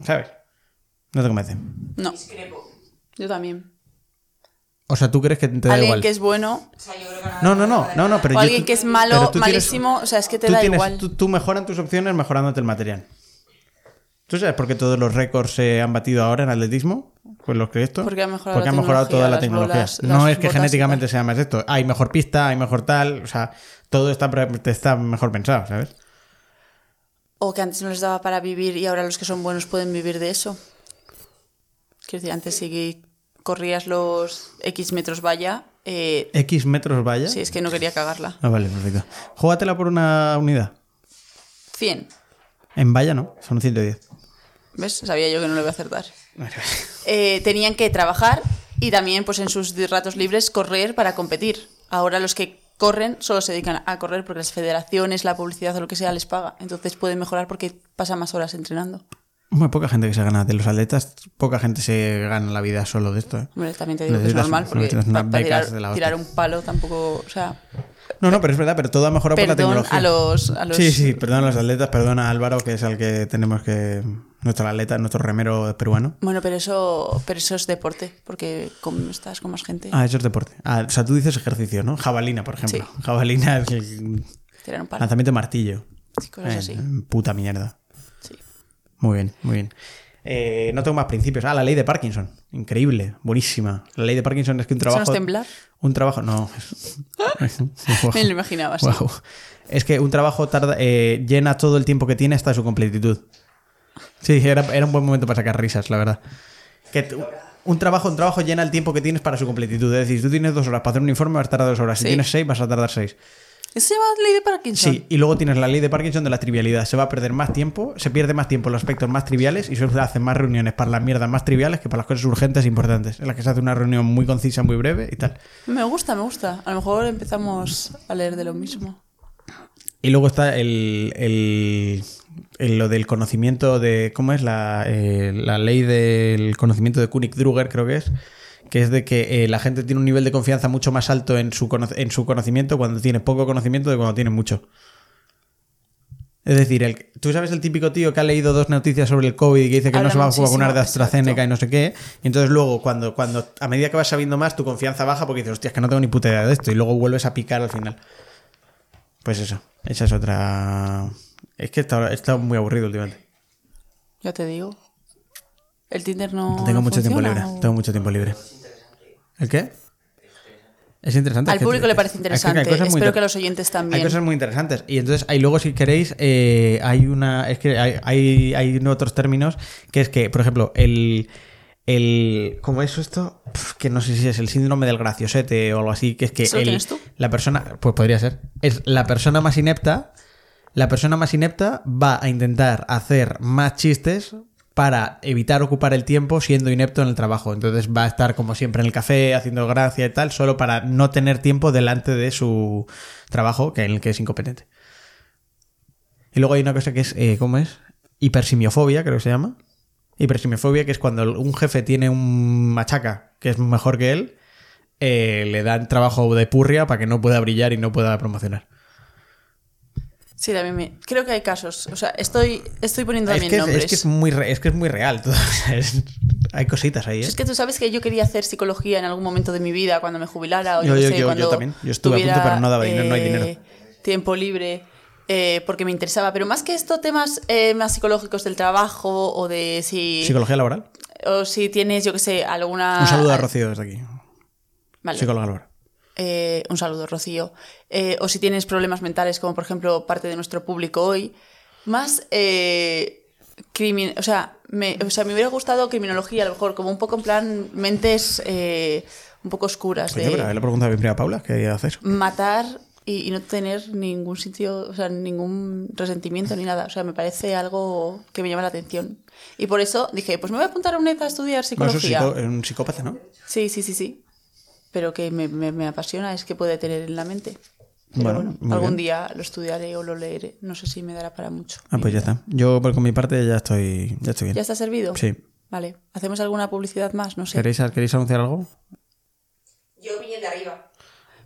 ¿Sabes? No te convence. No, yo también. O sea, ¿tú crees que te da Alguien igual? que es bueno O sea, yo creo que nada- No, no, no, no, no, pero o yo- alguien tú- que es malo, tú tienes- malísimo, o sea, es que te tú da tienes- igual. Tú, tú mejoran tus opciones mejorándote el material. ¿Tú sabes por qué todos los récords se han batido ahora en atletismo? Pues los que esto. Porque ha mejorado Porque la ha mejorado toda la tecnología, bolas, no es que genéticamente sea más esto. Hay mejor pista, hay mejor tal. O sea, todo está, mejor pensado, ¿sabes? O que antes no les daba para vivir y ahora los que son buenos pueden vivir de eso. Quiero decir, antes sí que corrías los X metros valla. Eh, X metros vaya. sí, es que no quería cagarla. Ah, vale, perfecto. Júgatela por una unidad. 100. En valla no, son 110. ¿Ves? Sabía yo que no le iba a acertar. Eh, tenían que trabajar y también pues en sus ratos libres correr para competir. Ahora los que corren solo se dedican a correr porque las federaciones, la publicidad o lo que sea les paga. Entonces pueden mejorar porque pasan más horas entrenando. Muy poca gente que se gana. De los atletas, poca gente se gana la vida solo de esto. ¿eh? Hombre, también te digo que es normal porque para tirar, de la tirar un palo tampoco, o sea, No, no, pero es verdad, pero todo ha mejorado por la perdón tecnología. a los, a los Sí, sí, perdón a los atletas, perdona a Álvaro, que es el que tenemos que. Nuestro atleta, nuestro remero peruano. Bueno, pero eso, pero eso es deporte, porque con- estás con más gente. Ah, eso es deporte. Ah, o sea, tú dices ejercicio, ¿no? Jabalina, por ejemplo. Jabalina es el Tirar un palo. lanzamiento de martillo. Sí, cosas Eh, así. Puta mierda. Muy bien, muy bien. Eh, no tengo más principios. Ah, la ley de Parkinson. Increíble, buenísima. La ley de Parkinson es que un ¿Eso no trabajo. temblar? Un trabajo. No. Me lo imaginaba. Es que un trabajo tarda, eh, llena todo el tiempo que tiene hasta su completitud. Sí, era, era un buen momento para sacar risas, la verdad. Que un trabajo, un trabajo llena el tiempo que tienes para su completitud. Es decir, si tú tienes dos horas para hacer un informe, vas a tardar dos horas. Si Sí. tienes seis, vas a tardar seis. ¿Eso se llama ley de Parkinson? Sí, y luego tienes la ley de Parkinson de la trivialidad. Se va a perder más tiempo, se pierde más tiempo en los aspectos más triviales y se hacen más reuniones para las mierdas más triviales que para las cosas urgentes e importantes. En las que se hace una reunión muy concisa, muy breve y tal. Me gusta, me gusta. A lo mejor empezamos a leer de lo mismo. Y luego está el, el- el- lo del conocimiento de. ¿Cómo es? La, eh, la ley del conocimiento de König-Druger, creo que es. Que es de que eh, la gente tiene un nivel de confianza mucho más alto en su, en su conocimiento cuando tiene poco conocimiento de cuando tiene mucho. Es decir, el, tú sabes el típico tío que ha leído dos noticias sobre el COVID y que dice que no se va a vacunar de AstraZeneca exacto. y no sé qué. Y entonces luego, cuando, cuando a medida que vas sabiendo más, tu confianza baja porque dices, hostia, es que no tengo ni puta idea de esto. Y luego vuelves a picar al final. Pues eso, esa es otra. Es que he estado muy aburrido últimamente. Ya te digo. El Tinder no. Tengo mucho tiempo libre. o- Tengo mucho tiempo libre. ¿El qué? Es interesante. Al es que- público le parece es que hay interesante. Espero inter- que los oyentes también. Hay cosas muy interesantes. Y entonces, ahí luego, si queréis, eh, hay una. Es que hay, hay, hay otros términos que es que, por ejemplo, el. el ¿Cómo es esto? Que no sé si es el síndrome del graciosete o algo así. Que es que ¿Eso el- tienes tú? la persona. Pues podría ser. Es la persona más inepta. La persona más inepta va a intentar hacer más chistes para evitar ocupar el tiempo siendo inepto en el trabajo. Entonces va a estar como siempre en el café haciendo gracia y tal, solo para no tener tiempo delante de su trabajo, que en el que es incompetente. Y luego hay una cosa que es, eh, ¿cómo es? Hipersimiofobia, creo que se llama. Hipersimiofobia, que es cuando un jefe tiene un machaca que es mejor que él, eh, le dan trabajo de purria para que no pueda brillar y no pueda promocionar. Sí, también me... Creo que hay casos. O sea, estoy, estoy poniendo Es también que nombres. es que es muy re- es que es muy real todo. Es- hay cositas ahí, ¿eh? Es que tú sabes que yo quería hacer psicología en algún momento de mi vida, cuando me jubilara o yo, Yo- sé, yo- también. Yo estuve a punto, tuviera, pero no daba dinero, no hay eh, dinero. Tiempo libre, eh, porque me interesaba. Pero más que esto, temas eh, más psicológicos del trabajo o de si... Psicología laboral. O si tienes, yo qué sé, alguna... Un saludo a Rocío desde aquí. Vale. Psicóloga laboral. Eh, un saludo, Rocío. Eh, o si tienes problemas mentales, como por ejemplo parte de nuestro público hoy, más eh, crimin- o, sea, me, o sea, me hubiera gustado criminología, a lo mejor, como un poco en plan mentes eh, un poco oscuras, pero de le pregunta a mi prima Paula qué hacer. matar y, y no tener ningún sitio, o sea, ningún resentimiento ni nada. O sea, me parece algo que me llama la atención. Y por eso dije, pues me voy a apuntar a UNED a estudiar Bueno, eso es psicología. un psicópata, ¿no? Sí, sí, sí, sí. Pero que me, me- me apasiona es que puede tener en la mente. Pero Bueno, algún bien. día lo estudiaré o lo leeré. No sé si me dará para mucho. Ah, pues ya está. Yo por con mi parte ya estoy, ya estoy bien. ¿Ya está servido? Sí. Vale. ¿Hacemos alguna publicidad más? No sé. ¿Queréis, ¿Queréis anunciar algo? Yo piñel de arriba.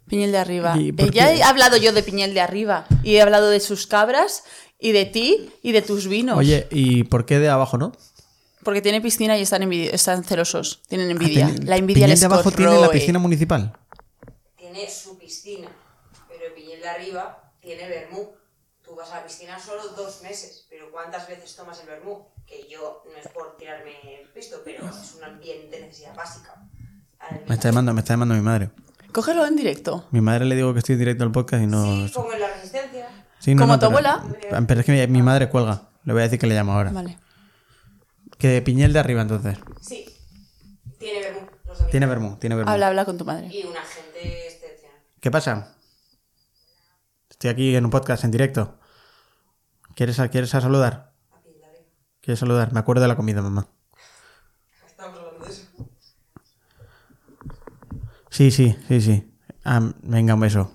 Piñel de arriba. ¿Y Eh, ya he hablado yo de Piñel de arriba. Y he hablado de sus cabras y de ti y de tus vinos. Oye, ¿y por qué de abajo no? Porque tiene piscina y están, envidi- están celosos. Tienen envidia. Ah, tiene- la envidia Piñel les de abajo tiene la piscina municipal. Tiene su piscina, pero piñel de arriba tiene vermú. Tú vas a la piscina solo dos meses, pero ¿cuántas veces tomas el vermú? Que yo no es por tirarme el pisto, pero es un bien de necesidad básica. Me está llamando, me está llamando mi madre. Cógelo en directo. Mi madre le digo que estoy en directo al podcast y no. Sí, como en la resistencia. Sí, no, ¿Como no, tu pero- abuela? Pero es que mi, mi madre cuelga. Le voy a decir que le llamo ahora. Vale. Que de Piñel de arriba entonces. Sí, tiene vermú. Tiene vermú, tiene vermú. Habla, habla con tu madre. Y una gente excepcional. ¿Qué pasa? Estoy aquí en un podcast en directo. ¿Quieres, a- ¿Quieres a saludar? ¿Quieres saludar? Me acuerdo de la comida, mamá. Estamos hablando de eso. Sí, sí, sí, sí. Ah, venga, un beso.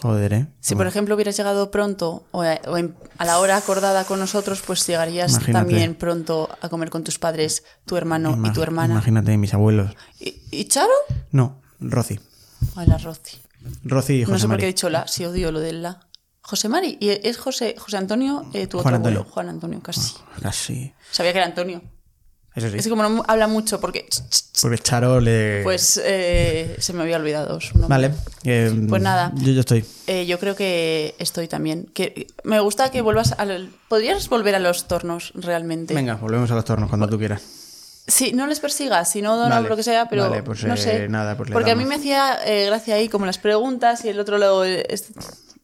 Joder, ¿eh? Si por ejemplo hubieras llegado pronto o a, o a la hora acordada con nosotros, pues llegarías Imagínate. también pronto a comer con tus padres, tu hermano y tu hermana. Imagínate, mis abuelos. ¿Y, y Charo? No, Rosy. Ay, la Rosy. Rosy y José No sé por qué he dicho la, si odio lo del la. José Mari, y es José, José Antonio, eh, tu Juan otro Antonio. abuelo, Juan Antonio, casi. Casi. Sabía que era Antonio. Eso sí. Es que como no habla mucho, porque Porque Charo le... pues eh, se me había olvidado su nombre. Vale. eh, Pues nada. Yo, yo estoy. Eh, yo creo que estoy también. Que me gusta que vuelvas al. ¿Podrías volver a los tornos realmente? Venga, volvemos a los tornos cuando tú quieras. Sí, no les persigas, si no dono Vale, lo que sea, pero vale, pues, no sé. nada, pues Porque a mí damos. me hacía gracia ahí como las preguntas y el otro lado. es-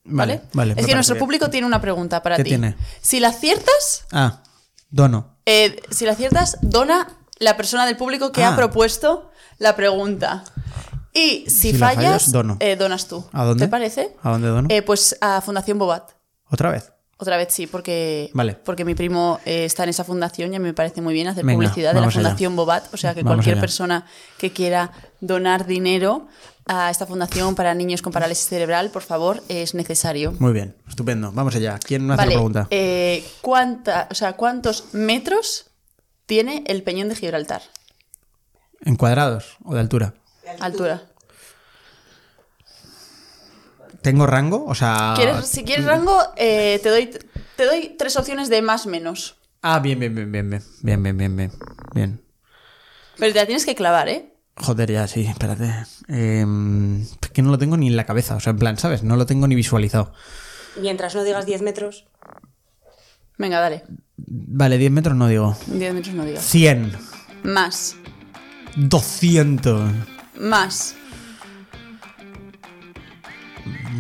Vale, ¿Vale? Es que nuestro público tiene una pregunta para ¿Qué ti. tiene? Si la aciertas, Ah, dono. Eh, si la aciertas, dona la persona del público que Ah. ha propuesto la pregunta. Y si, Si la fallas, fallas, dono. eh, donas tú. ¿A dónde? ¿Te parece? ¿A dónde dono? Eh, pues a Fundación Bobat. ¿Otra vez? Otra vez sí, porque, Vale. porque mi primo eh, está en esa fundación y a mí me parece muy bien hacer Venga, publicidad de la allá. Fundación Bobat. O sea que Vamos cualquier allá. persona que quiera donar dinero a esta fundación para niños con parálisis cerebral, por favor, es necesario. Muy bien, estupendo. Vamos allá. ¿Quién me hace Vale, la pregunta? eh, ¿cuánta, o sea, ¿cuántos metros tiene el Peñón de Gibraltar? ¿En cuadrados o de altura? Altura. ¿Tengo rango? O sea. ¿Quieres, si quieres rango, eh, te, doy, te doy tres opciones de más menos. Ah, bien, bien, bien, bien, bien. Bien, bien, bien, bien. Bien. Pero te la tienes que clavar, ¿eh? Joder, ya, sí, espérate. Eh, es que no lo tengo ni en la cabeza. O sea, en plan, ¿sabes? No lo tengo ni visualizado. Mientras no digas 10 metros, Venga, dale. Vale, 10 metros no digo. 10 metros no digas. 100. Más. 200. Más.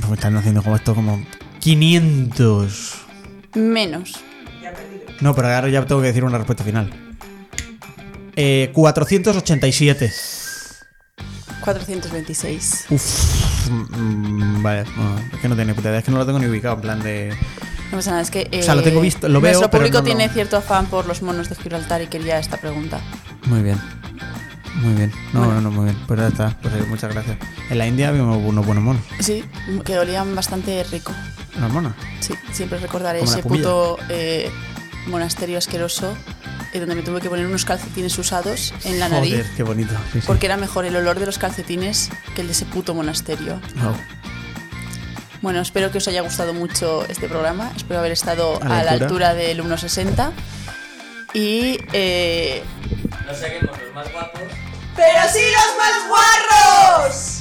Me están haciendo como esto como 500. Menos. No, pero ahora ya tengo que decir una respuesta final. Eh, 487. 426. Uf. mm, Vale, no, es que no tengo ni puta idea, es que no lo tengo ni ubicado en plan de. No pasa nada, es que. O sea, lo tengo visto, lo veo, Nuestro pero público lo- tiene cierto afán por los monos de Gibraltar y quería esta pregunta. Muy bien. Muy bien. No, no, no, muy bien. Pues ya está. Pues eh, muchas gracias. En la India vimos unos buenos monos. Sí, que olían bastante rico. Unas monas. Sí, siempre recordaré Como ese puto eh, monasterio asqueroso eh, donde me tuve que poner unos calcetines usados en la nariz. Joder, qué bonito. Sí, sí. Porque era mejor el olor de los calcetines que el de ese puto monasterio. Wow. Bueno, espero que os haya gustado mucho este programa. Espero haber estado A la a la altura. del 1,60. Y. Eh, No seremos los más guapos. ¡Pero sí los más guarros!